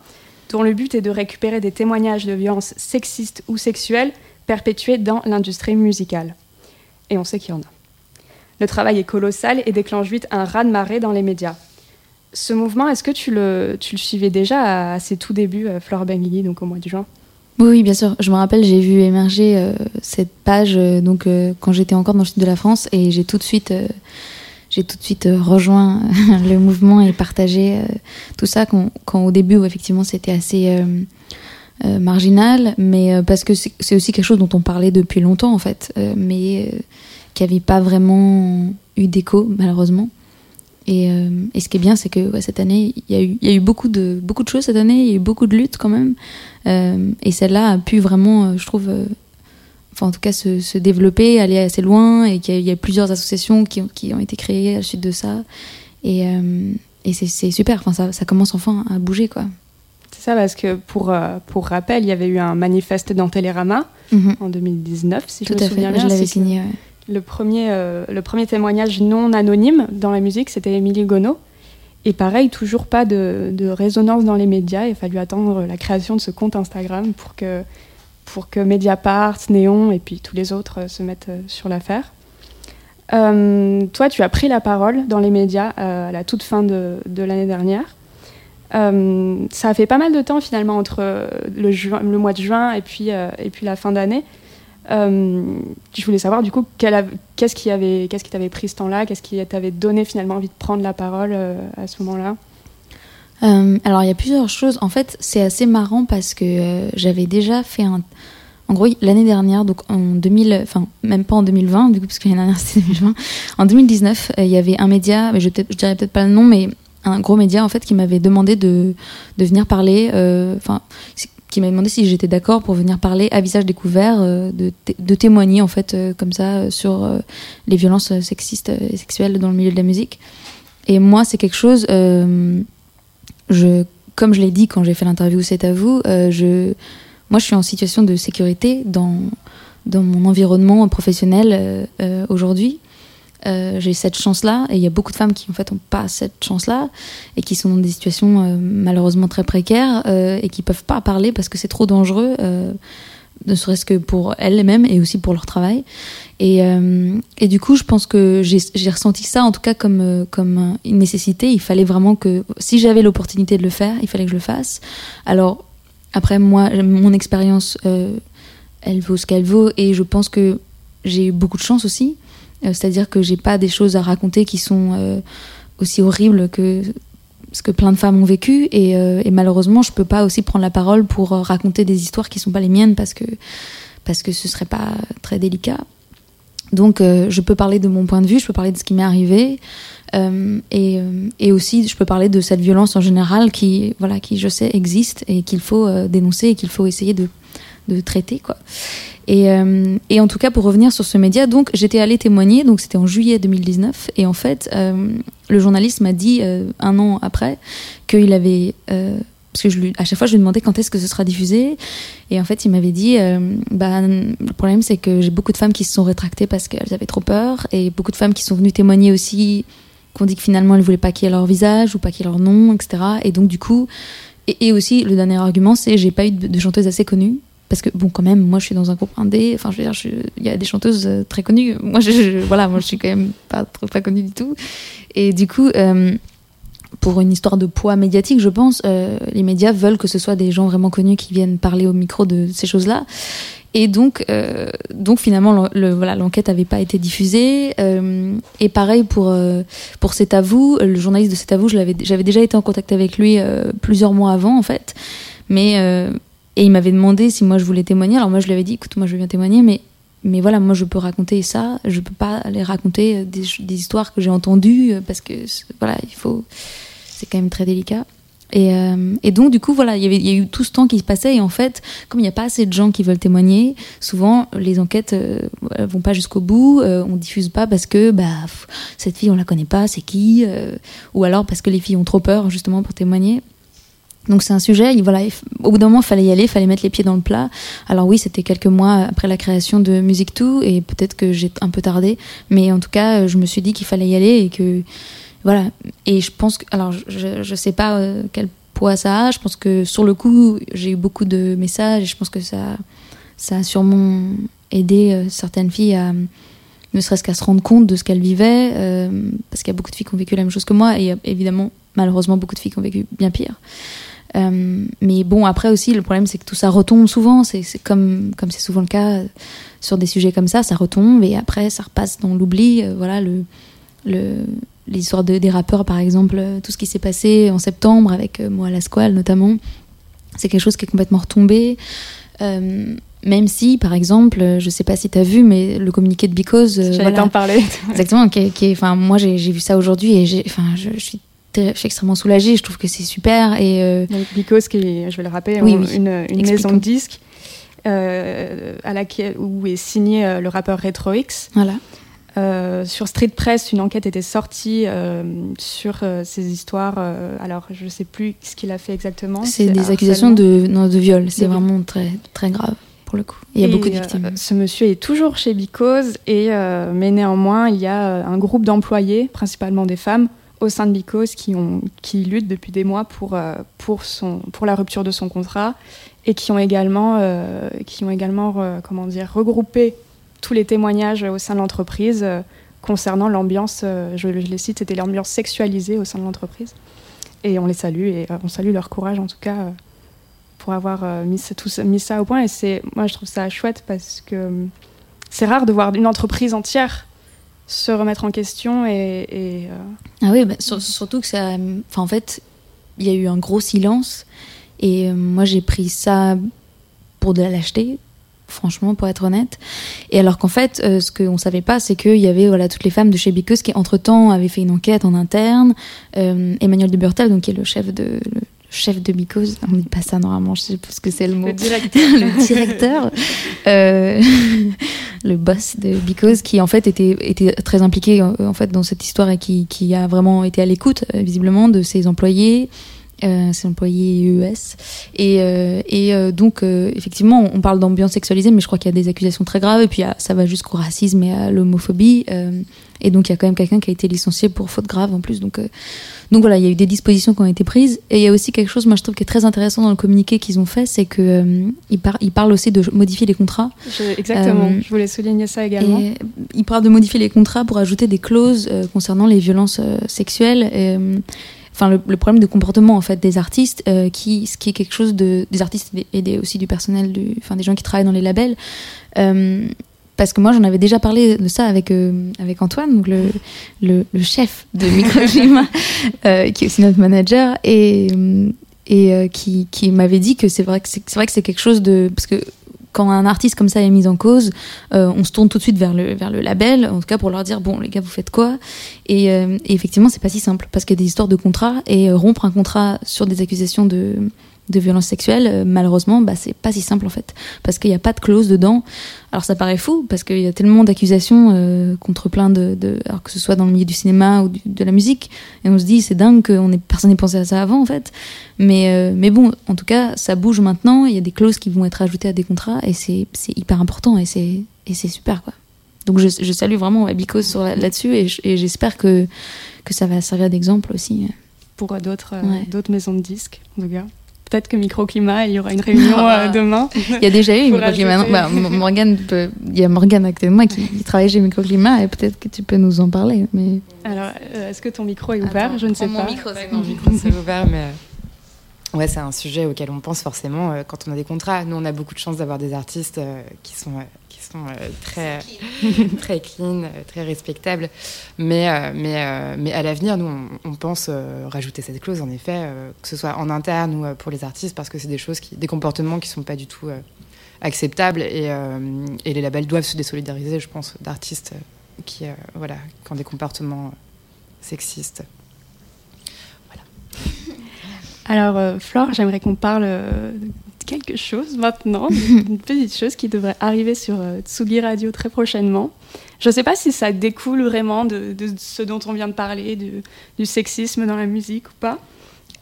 dont le but est de récupérer des témoignages de violences sexistes ou sexuelles perpétuées dans l'industrie musicale. Et on sait qu'il y en a. Le travail est colossal et déclenche vite un raz-de-marée dans les médias. Ce mouvement, est-ce que tu le, tu le suivais déjà à, ses tout débuts, euh, Flore Benguigui, donc au mois de juin? Oui, bien sûr. Je me rappelle, j'ai vu émerger euh, cette page euh, donc quand j'étais encore dans le sud de la France et j'ai tout de suite, j'ai tout de suite rejoint <laughs> le mouvement et partagé tout ça quand, quand au début effectivement c'était assez marginal, mais parce que c'est aussi quelque chose dont on parlait depuis longtemps en fait, mais qui n'avait pas vraiment eu d'écho malheureusement. Et, euh, et ce qui est bien, c'est que ouais, cette année, il y, a eu- il y a eu beaucoup de, beaucoup de choses cette année, il y a eu beaucoup de luttes quand même. Euh, et celle-là a pu vraiment, euh, je trouve, enfin en tout cas se, se développer, aller assez loin, et qu'il y, y a plusieurs associations qui ont, qui ont été créées à la suite de ça. Et, et c'est super, enfin, ça, ça commence enfin à bouger, quoi. C'est ça, parce que pour, pour rappel, il y avait eu un manifeste dans Télérama Mhm. en 2019, si Tout je me souviens fait, bien. je l'avais signé. ouais. Le premier, euh, le premier témoignage non anonyme dans la musique, c'était Émilie Gonod. Et pareil, toujours pas de, résonance dans les médias. Il a fallu attendre la création de ce compte Instagram pour que, pour que Mediapart, Néon et puis tous les autres euh, se mettent euh, sur l'affaire. Toi, tu as pris la parole dans les médias à la toute fin de, l'année dernière. Ça a fait pas mal de temps finalement entre le, le mois de juin et puis, et puis la fin d'année. Euh, je voulais savoir du coup qu'est-ce qui avait qu'est-ce qui t'avait pris ce temps-là, qu'est-ce qui t'avait donné finalement envie de prendre la parole euh, à ce moment-là? Euh, alors il y a plusieurs choses. En fait, c'est assez marrant parce que j'avais déjà fait un. En gros, l'année dernière, donc en 2000, enfin même pas en 2020, du coup parce que l'année dernière <laughs> c'était 2020. En 2019, euh, il y avait un média, je, dirais peut-être pas le nom, mais un gros média en fait qui m'avait demandé de, venir parler. Qui m'avait demandé si j'étais d'accord pour venir parler à visage découvert, euh, de, de témoigner en fait euh, comme ça euh, sur les violences sexistes et sexuelles dans le milieu de la musique. Et moi, c'est quelque chose. je, comme je l'ai dit quand j'ai fait l'interview C'est à vous, je, moi je suis en situation de sécurité dans, dans mon environnement professionnel aujourd'hui. Euh, j'ai cette chance-là et il y a beaucoup de femmes qui en fait ont pas cette chance-là et qui sont dans des situations euh, malheureusement très précaires euh, et qui peuvent pas parler parce que c'est trop dangereux, ne serait-ce que pour elles-mêmes et aussi pour leur travail. Et, et du coup, je pense que j'ai ressenti ça en tout cas comme, comme une nécessité. Il fallait vraiment que, si j'avais l'opportunité de le faire, il fallait que je le fasse. Alors, après, moi, mon expérience, elle vaut ce qu'elle vaut et je pense que j'ai eu beaucoup de chance aussi. Euh, C'est-à-dire que j'ai pas des choses à raconter qui sont euh, aussi horribles que ce que plein de femmes ont vécu. Et, euh, malheureusement je peux pas aussi prendre la parole pour raconter des histoires qui sont pas les miennes parce que parce que ce serait pas très délicat. Donc je peux parler de mon point de vue je peux parler de ce qui m'est arrivé. Et, et aussi je peux parler de cette violence en général qui voilà qui je sais existe et qu'il faut dénoncer et qu'il faut essayer de de traiter quoi et, euh, et en tout cas, pour revenir sur ce média, donc j'étais allée témoigner, donc c'était en juillet 2019, et en fait, euh, le journaliste m'a dit euh, un an après qu'il avait, parce que je lui, à chaque fois je lui demandais quand est-ce que ce sera diffusé, et en fait il m'avait dit, bah, le problème c'est que j'ai beaucoup de femmes qui se sont rétractées parce qu'elles avaient trop peur, et beaucoup de femmes qui sont venues témoigner aussi, qu'on dit que finalement elles voulaient pas qu'il y ait leur visage ou pas qu'il y ait leur nom, etc. Et donc du coup, et, et aussi le dernier argument c'est j'ai pas eu de, de chanteuse assez connue parce que bon quand même moi je suis dans un groupe indé. Enfin je veux dire il y a des chanteuses euh, très connues. Moi je, je- voilà moi je suis quand même pas trop pas connue du tout. Et du coup euh, pour une histoire de poids médiatique je pense euh, les médias veulent que ce soit des gens vraiment connus qui viennent parler au micro de ces choses là et donc donc finalement le, le- voilà l'enquête avait pas été diffusée. Et pareil pour pour C'est à vous le journaliste de C'est à vous je l'avais j'avais déjà été en contact avec lui plusieurs mois avant en fait. Mais et il m'avait demandé si moi je voulais témoigner. Alors moi je lui avais dit, écoute, moi je bien témoigner, mais mais voilà, moi je peux raconter ça. Je peux pas aller raconter euh, des, histoires que j'ai entendues euh, parce que voilà, il faut. C'est quand même très délicat. Et, euh, et donc du coup voilà, il y a eu tout ce temps qui se passait et en fait, comme il n'y a pas assez de gens qui veulent témoigner, souvent les enquêtes euh, vont pas jusqu'au bout. euh, on diffuse pas parce que bah cette fille on la connaît pas, c'est qui, ou alors parce que les filles ont trop peur justement pour témoigner. Donc c'est un sujet, il- voilà, au bout d'un moment, il fallait y aller, il fallait mettre les pieds dans le plat. Alors oui, c'était quelques mois après la création de Music 2 et peut-être que j'ai un peu tardé, mais en tout cas, euh, je me suis dit qu'il fallait y aller et que voilà. Et je pense que, alors je, je sais pas euh, quel poids ça a. Je pense que sur le coup, j'ai eu beaucoup de messages et je pense que ça, ça a sûrement aidé euh, certaines filles à ne serait-ce qu'à se rendre compte de ce qu'elles vivaient, parce qu'il y a beaucoup de filles qui ont vécu la même chose que moi et évidemment malheureusement beaucoup de filles qui ont vécu bien pire. Euh, mais bon, après aussi, le problème, c'est que tout ça retombe souvent. C'est comme comme c'est souvent le cas euh, sur des sujets comme ça, ça retombe et après, ça repasse dans l'oubli. Euh, voilà, le le l'histoire de, des rappeurs, par exemple, tout ce qui s'est passé en septembre avec euh, moi, la squale notamment, c'est quelque chose qui est complètement retombé. Même si, par exemple, je sais pas si tu as vu, mais le communiqué de Because, J'allais voilà, t'en parler. Exactement, qui est, qui est- enfin, moi j'ai vu ça aujourd'hui et enfin, je, je suis, je suis extrêmement soulagée. Je trouve que c'est super et euh, Donc, Because, qui est, je vais le rappeler, Oui, ont oui. une, une maison de disques euh, à laquelle, où est signé euh, le rappeur Retro X. voilà. Euh, sur Street Press, une enquête était sortie euh, sur euh, ces histoires. euh, alors, je ne sais plus ce qu'il a fait exactement. C'est des accusations de, non, de viol. C'est vraiment très, très grave pour le coup. Il y a Et, beaucoup de euh, victimes. ce monsieur est toujours chez Because, et, euh, mais néanmoins, il y a euh, un groupe d'employés, principalement des femmes, au sein de Because qui, ont, qui luttent depuis des mois pour, euh, pour, son, pour la rupture de son contrat et qui ont également, euh, qui ont également euh, comment dire, regroupé tous les témoignages au sein de l'entreprise concernant l'ambiance, je, je les cite, c'était l'ambiance sexualisée au sein de l'entreprise. Et on les salue et on salue leur courage en tout cas pour avoir mis, tout mis ça au point. Et moi je trouve ça chouette parce que euh, c'est rare de voir une entreprise entière se remettre en question et, et, euh, Ah oui, bah, sur- surtout que ça. Enfin, en fait, il y a eu un gros silence. Et euh, moi, j'ai pris ça pour de la lâcheté, franchement, pour être honnête. Et alors qu'en fait, euh, ce qu'on savait pas, c'est qu'il y avait voilà, toutes les femmes de chez Bicos qui, entre-temps, avaient fait une enquête en interne. Euh, Emmanuel de Burtal, donc, qui est le chef de. le chef de Bicos, on dit pas ça normalement, je sais plus ce que c'est le mot le directeur. <laughs> le directeur, euh, le boss de Because, qui en fait était, était très impliqué euh, en fait dans cette histoire et qui, qui a vraiment été à l'écoute euh, visiblement de ses employés. Euh, ses employés EES et, euh, et euh, donc euh, effectivement on parle d'ambiance sexualisée mais je crois qu'il y a des accusations très graves et puis ça va jusqu'au racisme et à l'homophobie et donc il y a quand même quelqu'un qui a été licencié pour faute grave en plus donc donc voilà, il y a eu des dispositions qui ont été prises. Et il y a aussi quelque chose, moi je trouve, qui est très intéressant dans le communiqué qu'ils ont fait, c'est qu'ils euh, ils par- ils parlent aussi de modifier les contrats. Je- exactement, je voulais souligner ça également. Et ils parlent de modifier les contrats pour ajouter des clauses concernant les violences sexuelles. Et, Enfin, le, le problème de comportement en fait des artistes, euh, qui, ce qui est quelque chose de des artistes et des, aussi du personnel, du, enfin des gens qui travaillent dans les labels. Euh, parce que moi, j'en avais déjà parlé de ça avec euh, avec Antoine, donc le le, le chef de <laughs> Microclimat, euh, qui est aussi notre manager, et et qui qui m'avait dit que c'est vrai que c'est c'est vrai que c'est quelque chose de parce que quand un artiste comme ça est mis en cause, euh, on se tourne tout de suite vers le label, en tout cas pour leur dire bon les gars vous faites quoi? Et, euh, et effectivement c'est pas si simple parce qu'il y a des histoires de contrat et euh, rompre un contrat sur des accusations de de violence sexuelle, euh, malheureusement, bah, c'est pas si simple en fait, parce qu'il n'y a pas de clause dedans. Alors ça paraît fou, parce qu'il y a tellement d'accusations euh, contre plein de, de, alors que ce soit dans le milieu du cinéma ou du- de la musique, et on se dit c'est dingue que on personne n'ait pensé à ça avant en fait. Mais, euh, mais bon, en tout cas, ça bouge maintenant, il y a des clauses qui vont être ajoutées à des contrats, et c'est hyper important, et c'est et c'est super quoi. Donc je, je salue vraiment Abicos sur là-dessus, et j'espère que, que ça va servir d'exemple aussi. pour d'autres Ouais. d'autres maisons de disques, en tout cas. Peut-être que Microclimat, il y aura une réunion euh, <laughs> demain. Il y a déjà eu Microclimat. Bah, Morgane peut- il y a Morgane actuellement qui, qui travaille chez Microclimat et peut-être que tu peux nous en parler. Mais Alors, euh, est-ce que ton micro est ouvert? Je ne sais pas. Mon micro s'est ouvert, mais euh, ouais, c'est un sujet auquel on pense forcément euh, quand on a des contrats. Nous, on a beaucoup de chance d'avoir des artistes euh, qui sont euh, qui sont très <laughs> très clean, très respectables. Mais mais mais à l'avenir, nous, on, on pense rajouter cette clause en effet, que ce soit en interne ou pour les artistes, parce que c'est des choses qui, des comportements qui sont pas du tout acceptables et, et les labels doivent se désolidariser, je pense, d'artistes qui voilà qui ont des comportements sexistes. Alors, euh, Flore, j'aimerais qu'on parle euh, de quelque chose maintenant, <laughs> une petite chose qui devrait arriver sur euh, Tsugi Radio très prochainement. Je ne sais pas si ça découle vraiment de, de ce dont on vient de parler, du, du sexisme dans la musique ou pas.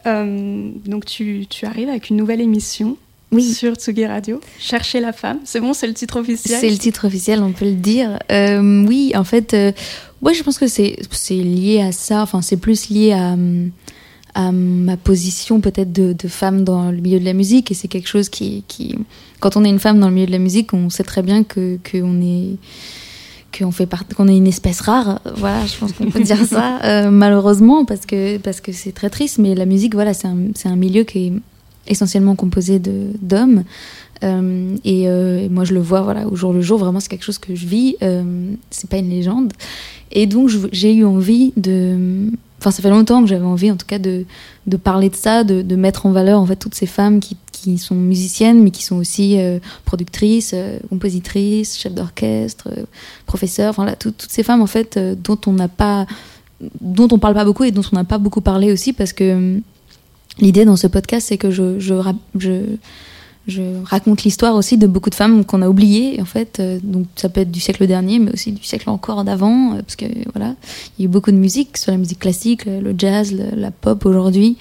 Donc, tu, tu arrives avec une nouvelle émission Oui. sur Tsugi Radio, Chercher la femme. C'est bon, c'est le titre officiel? C'est le titre officiel, on peut le dire. Oui, en fait, ouais, je pense que c'est c'est lié à ça. Enfin, c'est plus lié à hum, à ma position peut-être de, de femme dans le milieu de la musique. Et c'est quelque chose qui, qui quand on est une femme dans le milieu de la musique on sait très bien que qu'on est qu'on fait part- qu'on est une espèce rare. Voilà je pense qu'on peut dire ça. <laughs> Euh, malheureusement parce que parce que c'est très triste. Mais la musique voilà c'est un, c'est un milieu qui est essentiellement composé de d'hommes. Euh, et, euh, et moi je le vois voilà au jour le jour vraiment c'est quelque chose que je vis. C'est pas une légende. Et donc j'ai eu envie de enfin ça fait longtemps que j'avais envie en tout cas de de parler de ça de, de mettre en valeur en fait toutes ces femmes qui qui sont musiciennes mais qui sont aussi euh, productrices euh, compositrices chefs d'orchestre euh, professeurs enfin toutes ces femmes en fait euh, dont on n'a pas dont on parle pas beaucoup et dont on n'a pas beaucoup parlé aussi parce que euh, l'idée dans ce podcast c'est que je je je raconte l'histoire aussi de beaucoup de femmes qu'on a oubliées en fait. Euh, donc ça peut être du siècle dernier, mais aussi du siècle encore d'avant, euh, parce que voilà, il y a eu beaucoup de musique, soit la musique classique, le, jazz, la pop aujourd'hui.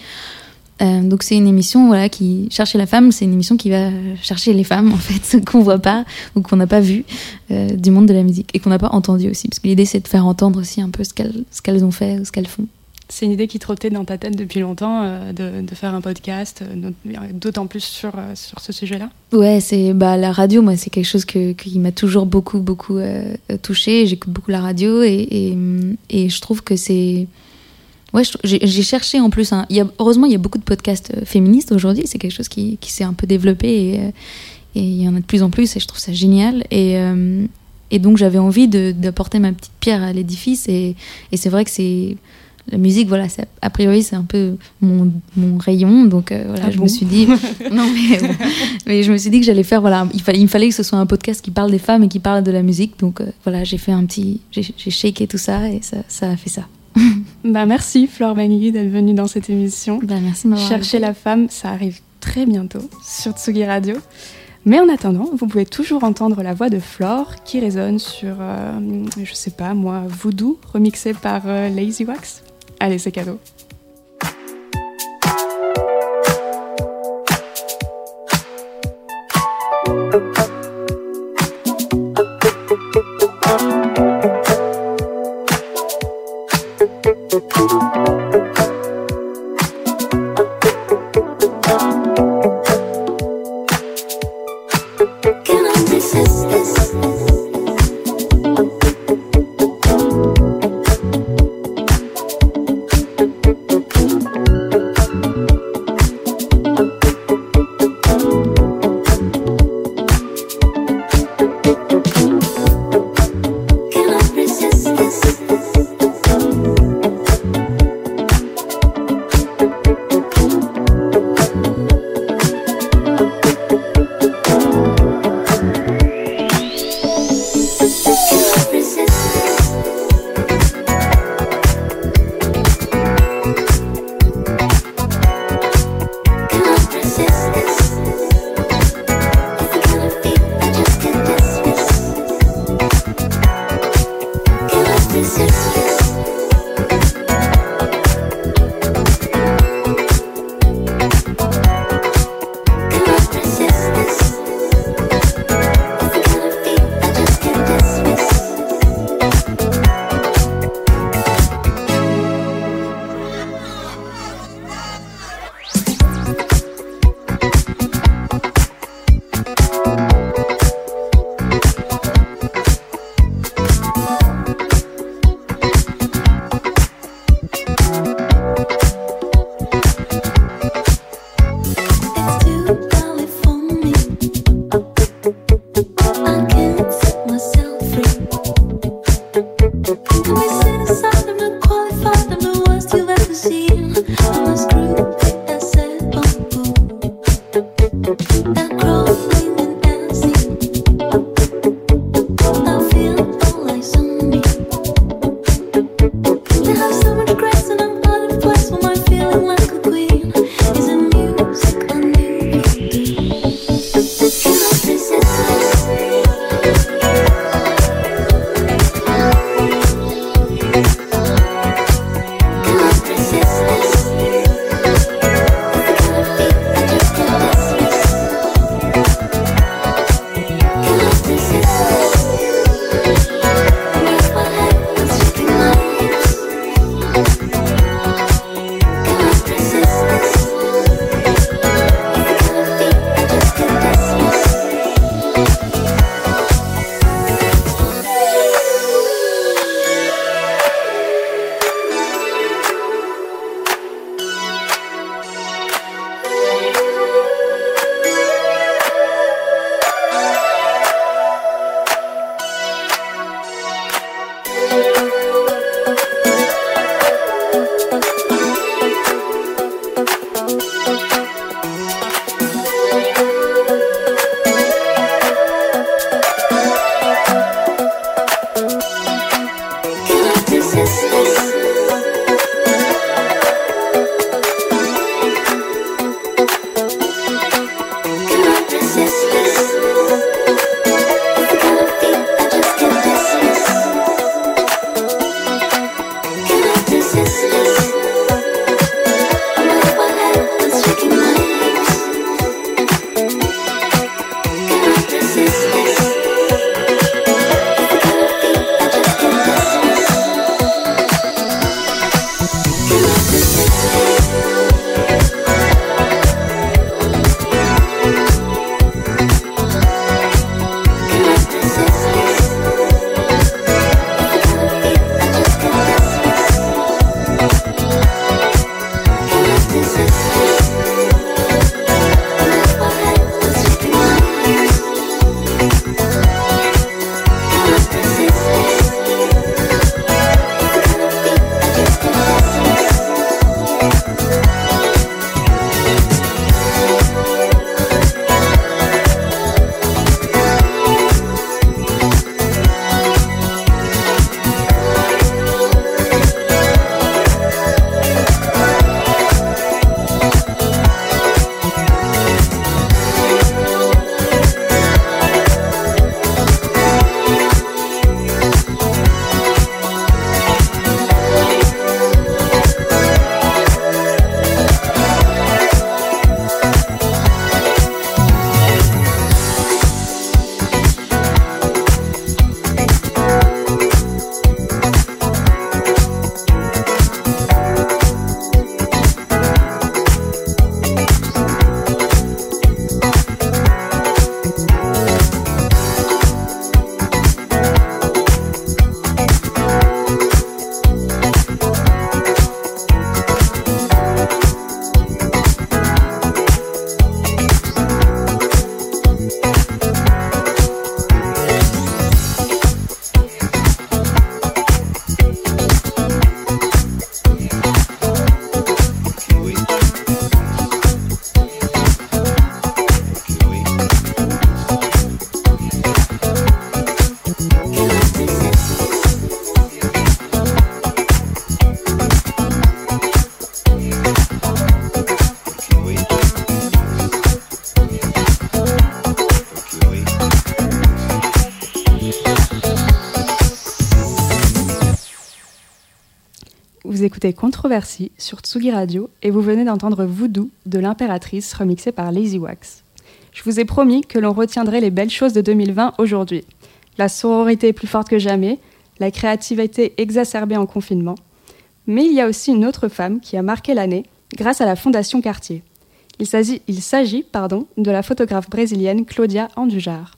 Euh, donc c'est une émission voilà qui chercher la femme, c'est une émission qui va chercher les femmes <laughs> en fait qu'on voit pas ou qu'on n'a pas vu du monde de la musique et qu'on n'a pas entendu aussi parce que l'idée c'est de faire entendre aussi un peu ce qu'elles ce qu'elles ont fait ou ce qu'elles font. C'est une idée qui trottait dans ta tête depuis longtemps euh, de, faire un podcast, euh, d'autant plus sur, euh, sur ce sujet-là? Ouais, c'est bah la radio moi c'est quelque chose qui m'a toujours beaucoup beaucoup euh, touché, j'écoute beaucoup la radio et et, je trouve que c'est Ouais, j'ai cherché en plus. a, heureusement, il y a beaucoup de podcasts féministes aujourd'hui. C'est quelque chose qui, qui s'est un peu développé et, il y en a de plus en plus et je trouve ça génial. Et, et donc, j'avais envie d'apporter ma petite pierre à l'édifice. Et, et c'est vrai que c'est. La musique, voilà, c'est- a priori, c'est un peu mon, mon rayon. Donc, euh, voilà, Ah je bon me suis dit. <laughs> non, mais, bon. mais je me suis dit que j'allais faire. Voilà, il, fa- il me fallait que ce soit un podcast qui parle des femmes et qui parle de la musique. Donc, euh, voilà, j'ai fait un petit. J'ai shaké tout ça et ça, ça a fait ça. <laughs> Bah, merci Flore Benguigui d'être venue dans cette émission. Bah, merci Chercher la femme, ça arrive très bientôt sur Tsugi Radio. Mais en attendant, vous pouvez toujours entendre la voix de Flore qui résonne sur, euh, je sais pas moi, Voodoo, remixé par euh, Lazy Wax. Allez, c'est cadeau. Controversie sur Tsugi Radio et vous venez d'entendre Voodoo de l'impératrice remixé par Lazy Wax. Je vous ai promis que l'on retiendrait les belles choses de 2020 aujourd'hui. La sororité est plus forte que jamais, la créativité exacerbée en confinement. Mais il y a aussi une autre femme qui a marqué l'année grâce à la Fondation Cartier. Il s'agit, il s'agit pardon, de la photographe brésilienne Claudia Andujar.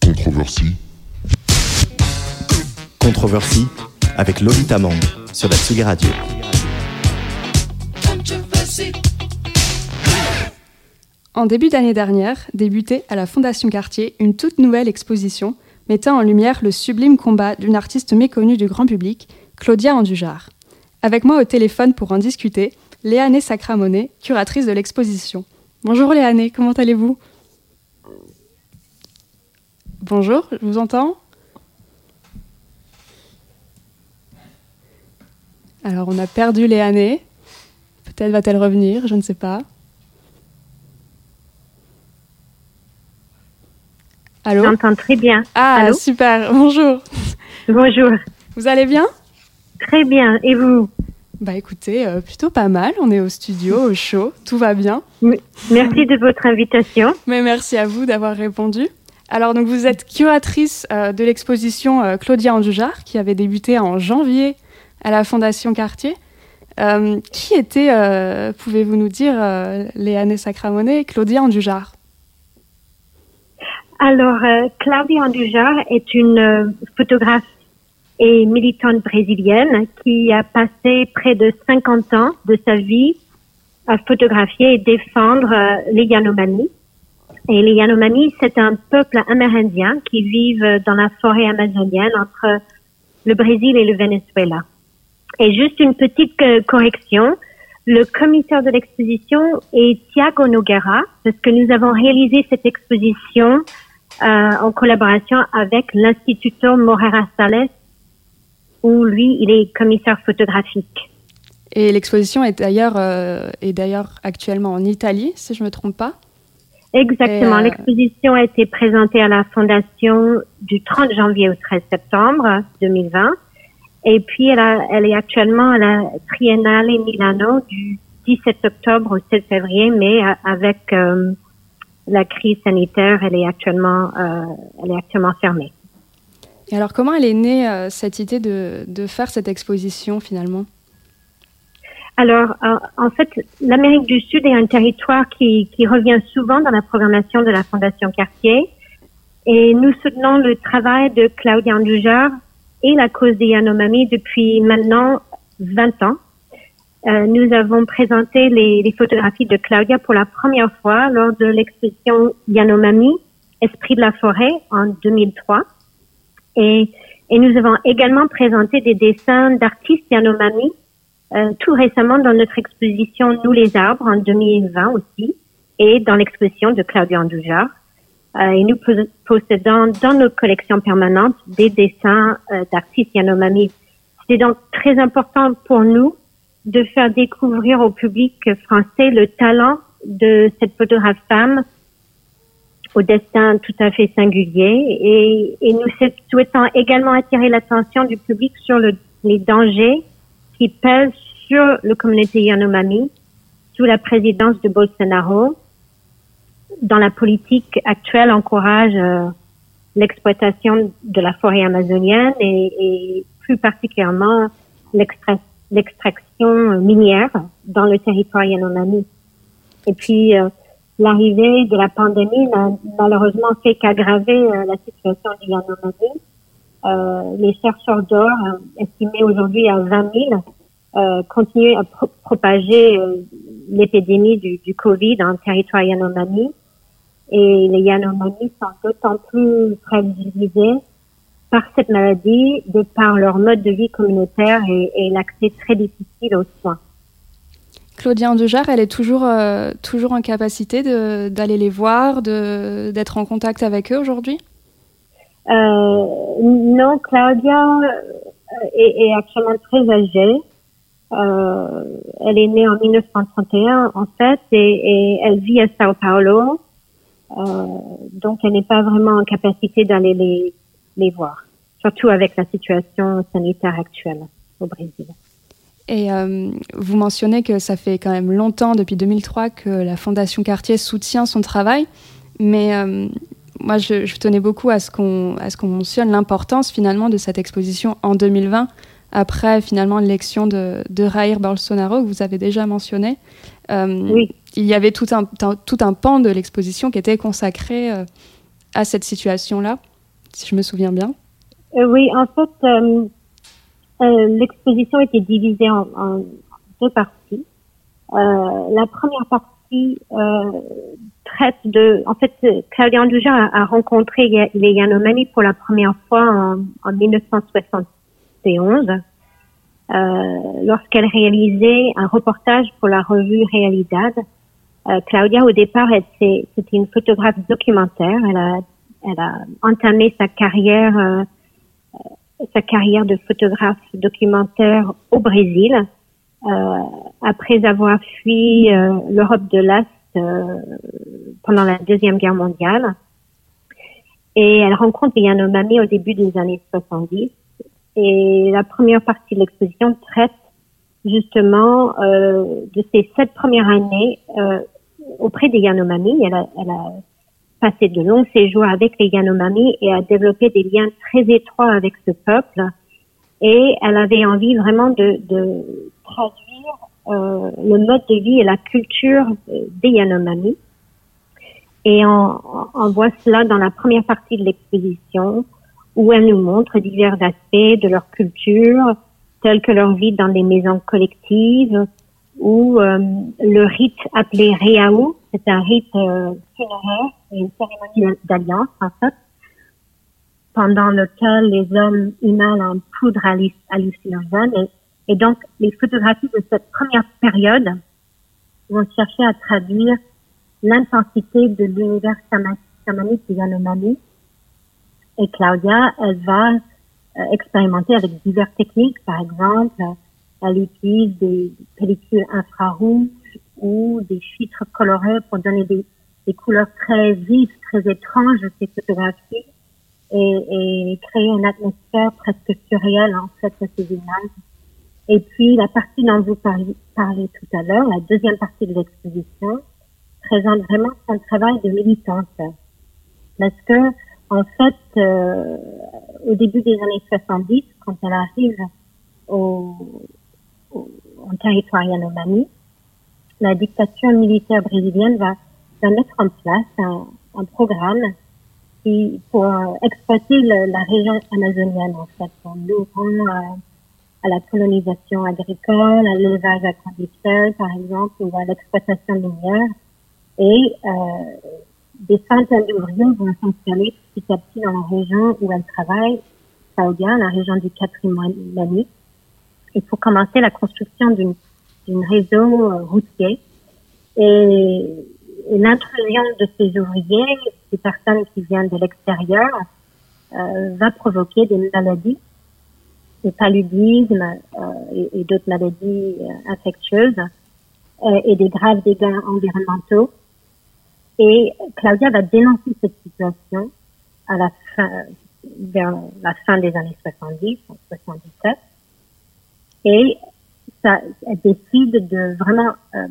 Controversie. Controversie avec Lolita Mang sur la Tsugi Radio. En début d'année dernière, débutait à la Fondation Cartier une toute nouvelle exposition mettant en lumière le sublime combat d'une artiste méconnue du grand public, Claudia Andujar. Avec moi au téléphone pour en discuter, Léane Sacramonet, curatrice de l'exposition. Bonjour Léane, comment allez-vous? Bonjour, je vous entends? Alors on a perdu Léane. Peut-être va-t-elle revenir, je ne sais pas. Allô J'entends très bien. Ah, Allô super, bonjour. Bonjour. Vous allez bien? Très bien. Et vous? Bah écoutez, euh, plutôt pas mal. On est au studio, au chaud, tout va bien. Merci de votre invitation. Mais merci à vous d'avoir répondu. Alors donc vous êtes curatrice euh, de l'exposition euh, Claudia Andujar qui avait débuté en janvier à la Fondation Cartier. Euh, qui était, euh, pouvez-vous nous dire, euh, Léane Sacramonet, Claudia Andujar? Alors, euh, Claudia Andujar est une photographe et militante brésilienne qui a passé près de 50 ans de sa vie à photographier et défendre les Yanomami. Et les Yanomami, c'est un peuple amérindien qui vivent dans la forêt amazonienne entre le Brésil et le Venezuela. Et juste une petite euh, correction, le commissaire de l'exposition est Thiago Noguera, parce que nous avons réalisé cette exposition euh, en collaboration avec l'Instituto Morera Sales, où lui, il est commissaire photographique. Et l'exposition est d'ailleurs euh, est d'ailleurs actuellement en Italie, si je me trompe pas. Exactement. Euh, L'exposition a été présentée à la Fondation du 30 janvier au 13 septembre 2020. Et puis, elle, a- elle est actuellement à la Triennale Milano du 17 octobre au 7 février, mais euh, avec euh, la crise sanitaire, elle est actuellement, euh, elle est actuellement fermée. Et alors, comment elle est née euh, cette idée de, de faire cette exposition finalement? Alors, euh, en fait, l'Amérique du Sud est un territoire qui, qui revient souvent dans la programmation de la Fondation Cartier. Et nous soutenons le travail de Claudia Andujar et la cause des Yanomami depuis maintenant 20 ans. Euh, nous avons présenté les, les photographies de Claudia pour la première fois lors de l'exposition Yanomami, Esprit de la forêt, en 2003. Et, et nous avons également présenté des dessins d'artistes Yanomami euh, tout récemment dans notre exposition Nous les arbres en 2020 aussi et dans l'exposition de Claudia Andujar. Euh, et nous pos- possédons dans nos collections permanentes des dessins euh, d'artistes Yanomami. C'est donc très important pour nous de faire découvrir au public français le talent de cette photographe femme au destin tout à fait singulier et, nous souhaitons également attirer l'attention du public sur le- les dangers qui pèsent sur la communauté Yanomami sous la présidence de Bolsonaro. Dans la politique actuelle, encourage euh, l'exploitation de la forêt amazonienne et, et plus particulièrement l'extra- l'extraction minière dans le territoire Yanomami. Et puis, euh, l'arrivée de la pandémie n'a malheureusement fait qu'aggraver euh, la situation du Yanomami. Euh, les chercheurs d'or, euh, estimés aujourd'hui à 20 000, euh, continuent à pro- propager euh, l'épidémie du, du Covid dans le territoire Yanomami. Et les Yanomami sont d'autant plus fragilisés par cette maladie, de par leur mode de vie communautaire et, et l'accès très difficile aux soins. Claudia Andujar, elle est toujours, euh, toujours en capacité de- d'aller les voir, de- d'être en contact avec eux aujourd'hui? Euh, non, Claudia est, est actuellement très âgée. Euh, elle est née en 1931 en fait et, et elle vit à Sao Paulo. Euh, donc elle n'est pas vraiment en capacité d'aller les, les voir, surtout avec la situation sanitaire actuelle au Brésil. Et euh, vous mentionnez que ça fait quand même longtemps, depuis 2003, que la Fondation Cartier soutient son travail. Mais euh, moi, je, je tenais beaucoup à ce qu'on qu'on mentionne l'importance finalement de cette exposition en 2020, après finalement l'élection de, de Bolsonaro, que vous avez déjà mentionné. Euh, il y avait tout un, tout un pan de l'exposition qui était consacré euh, à cette situation-là, si je me souviens bien. Euh, oui, en fait, l'exposition était divisée en, deux parties. la première partie traite de... En fait, Claudia Andugin a, rencontré les Yanomami pour la première fois en, en 1966 euh, lorsqu'elle réalisait un reportage pour la revue Realidad. Euh, Claudia, au départ, c'était une photographe documentaire. Elle a, entamé sa carrière euh, sa carrière de photographe documentaire au Brésil. Après avoir fui l'Europe de l'Est pendant la Deuxième Guerre mondiale. Et elle rencontre Yanomami au début des années 70. Et la première partie de l'exposition traite justement euh, de ces sept premières années euh, auprès des Yanomami. Elle a, passé de longs séjours avec les Yanomami et a développé des liens très étroits avec ce peuple. Et elle avait envie vraiment de, traduire euh, le mode de vie et la culture des Yanomami. Et on voit cela dans la première partie de l'exposition où elle nous montre divers aspects de leur culture, tels que leur vie dans des maisons collectives ou euh, le rite appelé Reaou, c'est un rite euh, funéraire une cérémonie d'alliance en fait, pendant lequel les hommes inhalent un poudre halluc- hallucinogène. Et, et donc, les photographies de cette première période vont chercher à traduire l'intensité de l'univers chama- chamanique des anomalies. Et Claudia, elle va euh, expérimenter avec diverses techniques, par exemple, Elle utilise des pellicules infrarouges ou des filtres colorés pour donner des, des couleurs très vives, très étranges à ces photographies et, et créer une atmosphère presque surréelle en fait à ces images. Et puis la partie dont vous parlez, parlez tout à l'heure, la deuxième partie de l'exposition, présente vraiment son travail de militante. Parce que, en fait, euh, au début des années 70, quand elle arrive au, au, en territoire Yanomami, la dictature militaire brésilienne va, va mettre en place un, un programme qui, pour euh, exploiter le- la région amazonienne, en fait, en l'ouvrant euh, à la colonisation agricole, à l'élevage à par exemple, ou à l'exploitation minière. Et euh, des centaines d'ouvriers vont s'installer petit à petit dans la région où elle travaille, Saoudia, la région du Quatrimonami. Et pour commencer la construction d'une d'un réseau euh, routier. Et, et l'intrusion de ces ouvriers, ces personnes qui viennent de l'extérieur, euh, va provoquer des maladies, le paludisme euh, et, et d'autres maladies euh, infectieuses euh, et des graves dégâts environnementaux. Et Claudia va dénoncer cette situation à la fin, vers la fin des années 70, en 77. Et ça, elle décide de vraiment, euh,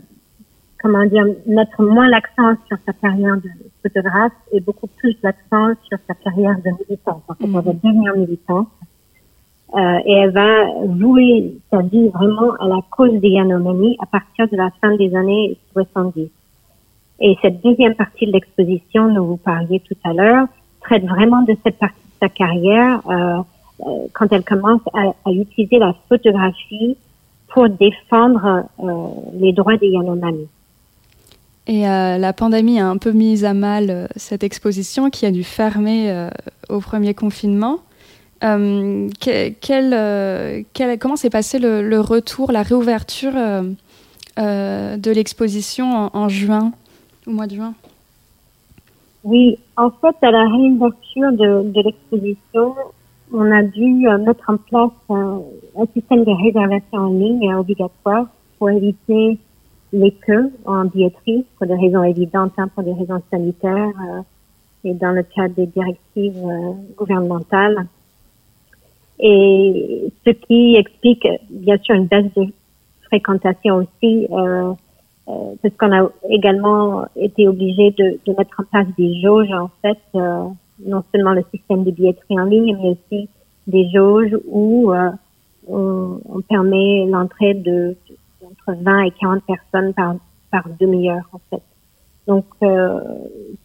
comment dire, mettre moins l'accent sur sa carrière de photographe et beaucoup plus l'accent sur sa carrière de militante. En fait, elle va devenir militante. Euh, et elle va vouer sa vie vraiment à la cause des Yanomami à partir de la fin des années 70. Et cette deuxième partie de l'exposition dont vous parliez tout à l'heure traite vraiment de cette partie de sa carrière euh, euh, quand elle commence à, à utiliser la photographie pour défendre euh, les droits des Yanomami. Et euh, la pandémie a un peu mis à mal euh, cette exposition qui a dû fermer euh, au premier confinement. Euh, que- quel, quel- comment s'est passé le, le retour, la réouverture euh, de l'exposition en juin, au mois de juin Oui, en fait, à la réouverture de, de l'exposition, on a dû euh, mettre en place un, système de réservation en ligne obligatoire pour éviter les queues en billetterie pour des raisons évidentes, hein, pour des raisons sanitaires euh, et dans le cadre des directives euh, gouvernementales. Et ce qui explique bien sûr une baisse de fréquentation aussi, euh, parce qu'on a également été obligé de, de mettre en place des jauges en fait, euh, non seulement le système de billetterie en ligne, mais aussi des jauges où euh, on, on permet l'entrée de entre 20 et 40 personnes par, par demi-heure en fait. Donc euh,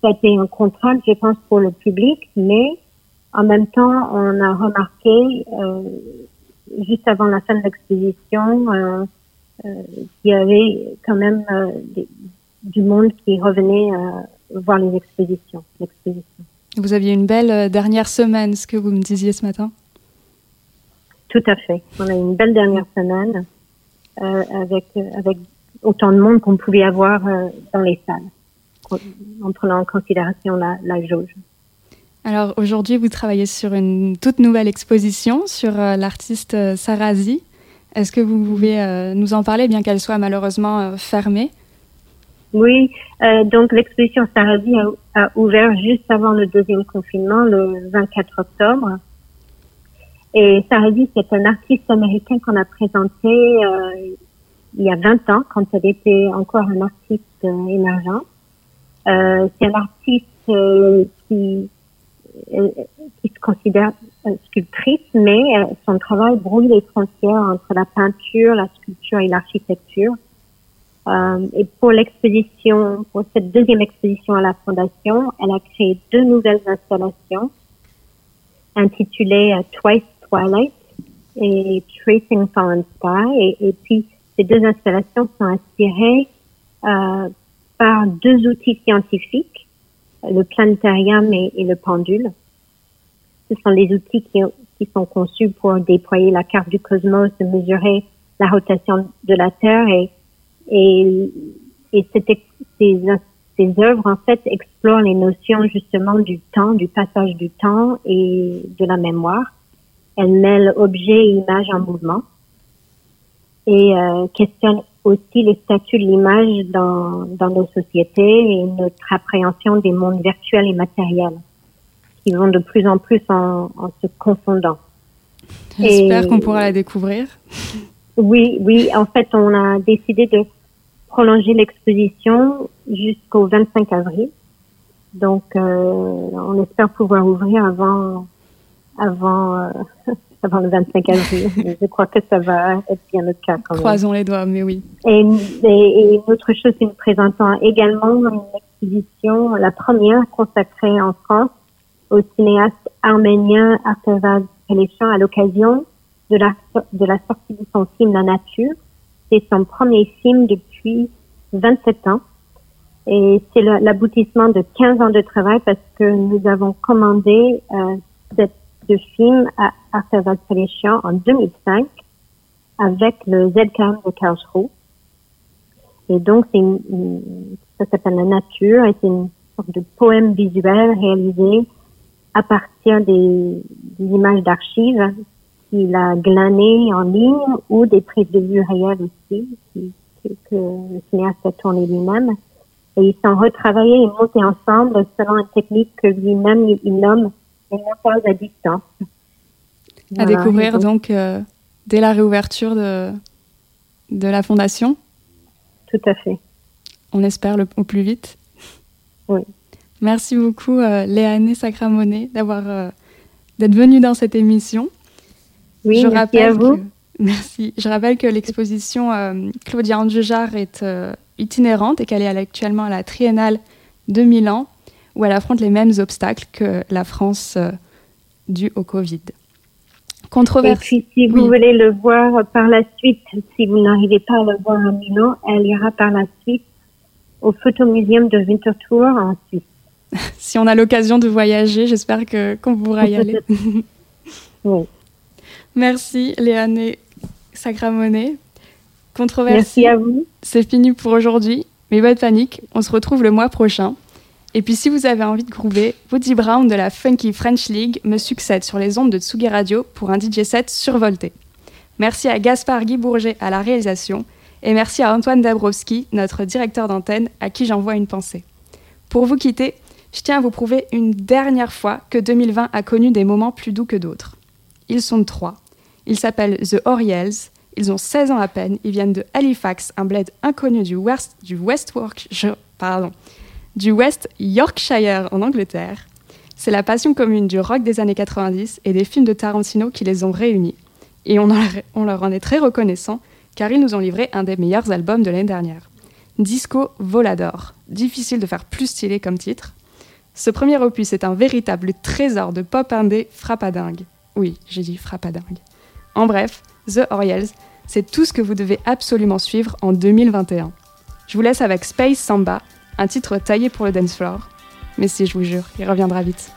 ça a été un contrainte, je pense, pour le public, mais en même temps, on a remarqué euh, juste avant la fin de l'exposition euh, euh, qu'il y avait quand même euh, des- du monde qui revenait euh, voir les expositions. l'exposition. Vous aviez une belle dernière semaine, ce que vous me disiez ce matin? Tout à fait. On a eu une belle dernière semaine avec avec autant de monde qu'on pouvait avoir dans les salles, en prenant en considération la, la jauge. Alors aujourd'hui, vous travaillez sur une toute nouvelle exposition sur l'artiste Sarasi. Est-ce que vous pouvez euh, nous en parler, bien qu'elle soit malheureusement euh, fermée? Oui, euh, donc l'exposition Saradi a, a ouvert juste avant le deuxième confinement, le 24 octobre. Et Saradi, c'est un artiste américain qu'on a présenté euh, il y a 20 ans, quand elle était encore un artiste euh, émergent. C'est un artiste qui, qui se considère sculptrice, mais euh, son travail brouille les frontières entre la peinture, la sculpture et l'architecture. Euh, et pour l'exposition, pour cette deuxième exposition à la Fondation, elle a créé deux nouvelles installations intitulées euh, Twice Twilight et Tracing Fallen Sky. Et, et puis, ces deux installations sont inspirées euh, par deux outils scientifiques, le planétarium et, et le pendule. Ce sont des outils qui, sont conçus pour déployer la carte du cosmos, de mesurer la rotation de la Terre et ces, œuvres, en fait, explorent les notions justement du temps, du passage du temps et de la mémoire. Elles mêlent objets et images en mouvement. et euh, questionne aussi le statut de l'image dans nos sociétés et notre appréhension des mondes virtuels et matériels qui vont de plus en plus en, en se confondant. J'espère qu'on pourra la découvrir. Oui, oui. En fait, on a décidé de prolonger l'exposition jusqu'au 25 avril. Donc, euh, on espère pouvoir ouvrir avant, avant, euh, <laughs> avant le 25 avril. Je crois que ça va être bien le cas quand même. Croisons les doigts, mais oui. Et, et, autre chose, c'est nous présentons également une exposition, la première consacrée en France au cinéaste arménien Artevad Pelechan à l'occasion de la, sortie de son film La Nature. C'est son premier film depuis 27 ans. Et c'est l'aboutissement de 15 ans de travail parce que nous avons commandé euh, cette- ce film à Artevad Pelechan en 2005 avec le ZKM de Karlsruhe. Et donc, c'est une- ça s'appelle La Nature et c'est une sorte de poème visuel réalisé à partir des, des images d'archives qu'il a glanées en ligne ou des prises de vue réelles aussi qui- que, que le cinéaste a tourné lui-même. Et ils sont retravaillés et montés ensemble selon une technique que lui-même il, il nomme le montage à distance. À Voilà. découvrir donc euh, dès la réouverture de, de la fondation? Tout à fait. On espère le, au plus vite. Oui. Merci beaucoup, euh, Léane Sacramonet, d'avoir euh, d'être venue dans cette émission. Oui, Je merci rappelle à vous. que- <laughs> merci. Je rappelle que l'exposition euh, Claudia Andujar est itinérante et qu'elle est actuellement à la Triennale de Milan, où elle affronte les mêmes obstacles que la France due au Covid. Et Controversie. puis, si vous Oui. voulez le voir par la suite, si vous n'arrivez pas à le voir à Milan, elle ira par la suite au Photomuseum de Winterthur en Suisse. <laughs> Si on a l'occasion de voyager, j'espère que qu'on pourra y aller. <laughs> Oui. Merci, Léane Sacramonet. Controversie. Merci à vous. C'est fini pour aujourd'hui, mais pas de panique, on se retrouve le mois prochain. Et puis si vous avez envie de groover, Woody Brown de la Funky French League me succède sur les ondes de Tsugi Radio pour un DJ set survolté. Merci à Gaspard Guy Bourget à la réalisation et merci à Antoine Dabrowski, notre directeur d'antenne, à qui j'envoie une pensée. Pour vous quitter, je tiens à vous prouver une dernière fois que 2020 a connu des moments plus doux que d'autres. Ils sont trois. Ils s'appellent The Oriels, ils ont 16 ans à peine, ils viennent de Halifax, un bled inconnu du West, du West, pardon, du West Yorkshire en Angleterre. C'est la passion commune du rock des années 90 et des films de Tarantino qui les ont réunis. Et on leur en est très reconnaissant car ils nous ont livré un des meilleurs albums de l'année dernière. Disco Volador. Difficile de faire plus stylé comme titre. Ce premier opus est un véritable trésor de pop indé frappadingue. Oui, j'ai dit frappadingue. En bref, The Oriels, c'est tout ce que vous devez absolument suivre en 2021. Je vous laisse avec Space Samba, un titre taillé pour le dance floor. Mais si, je vous jure, il reviendra vite.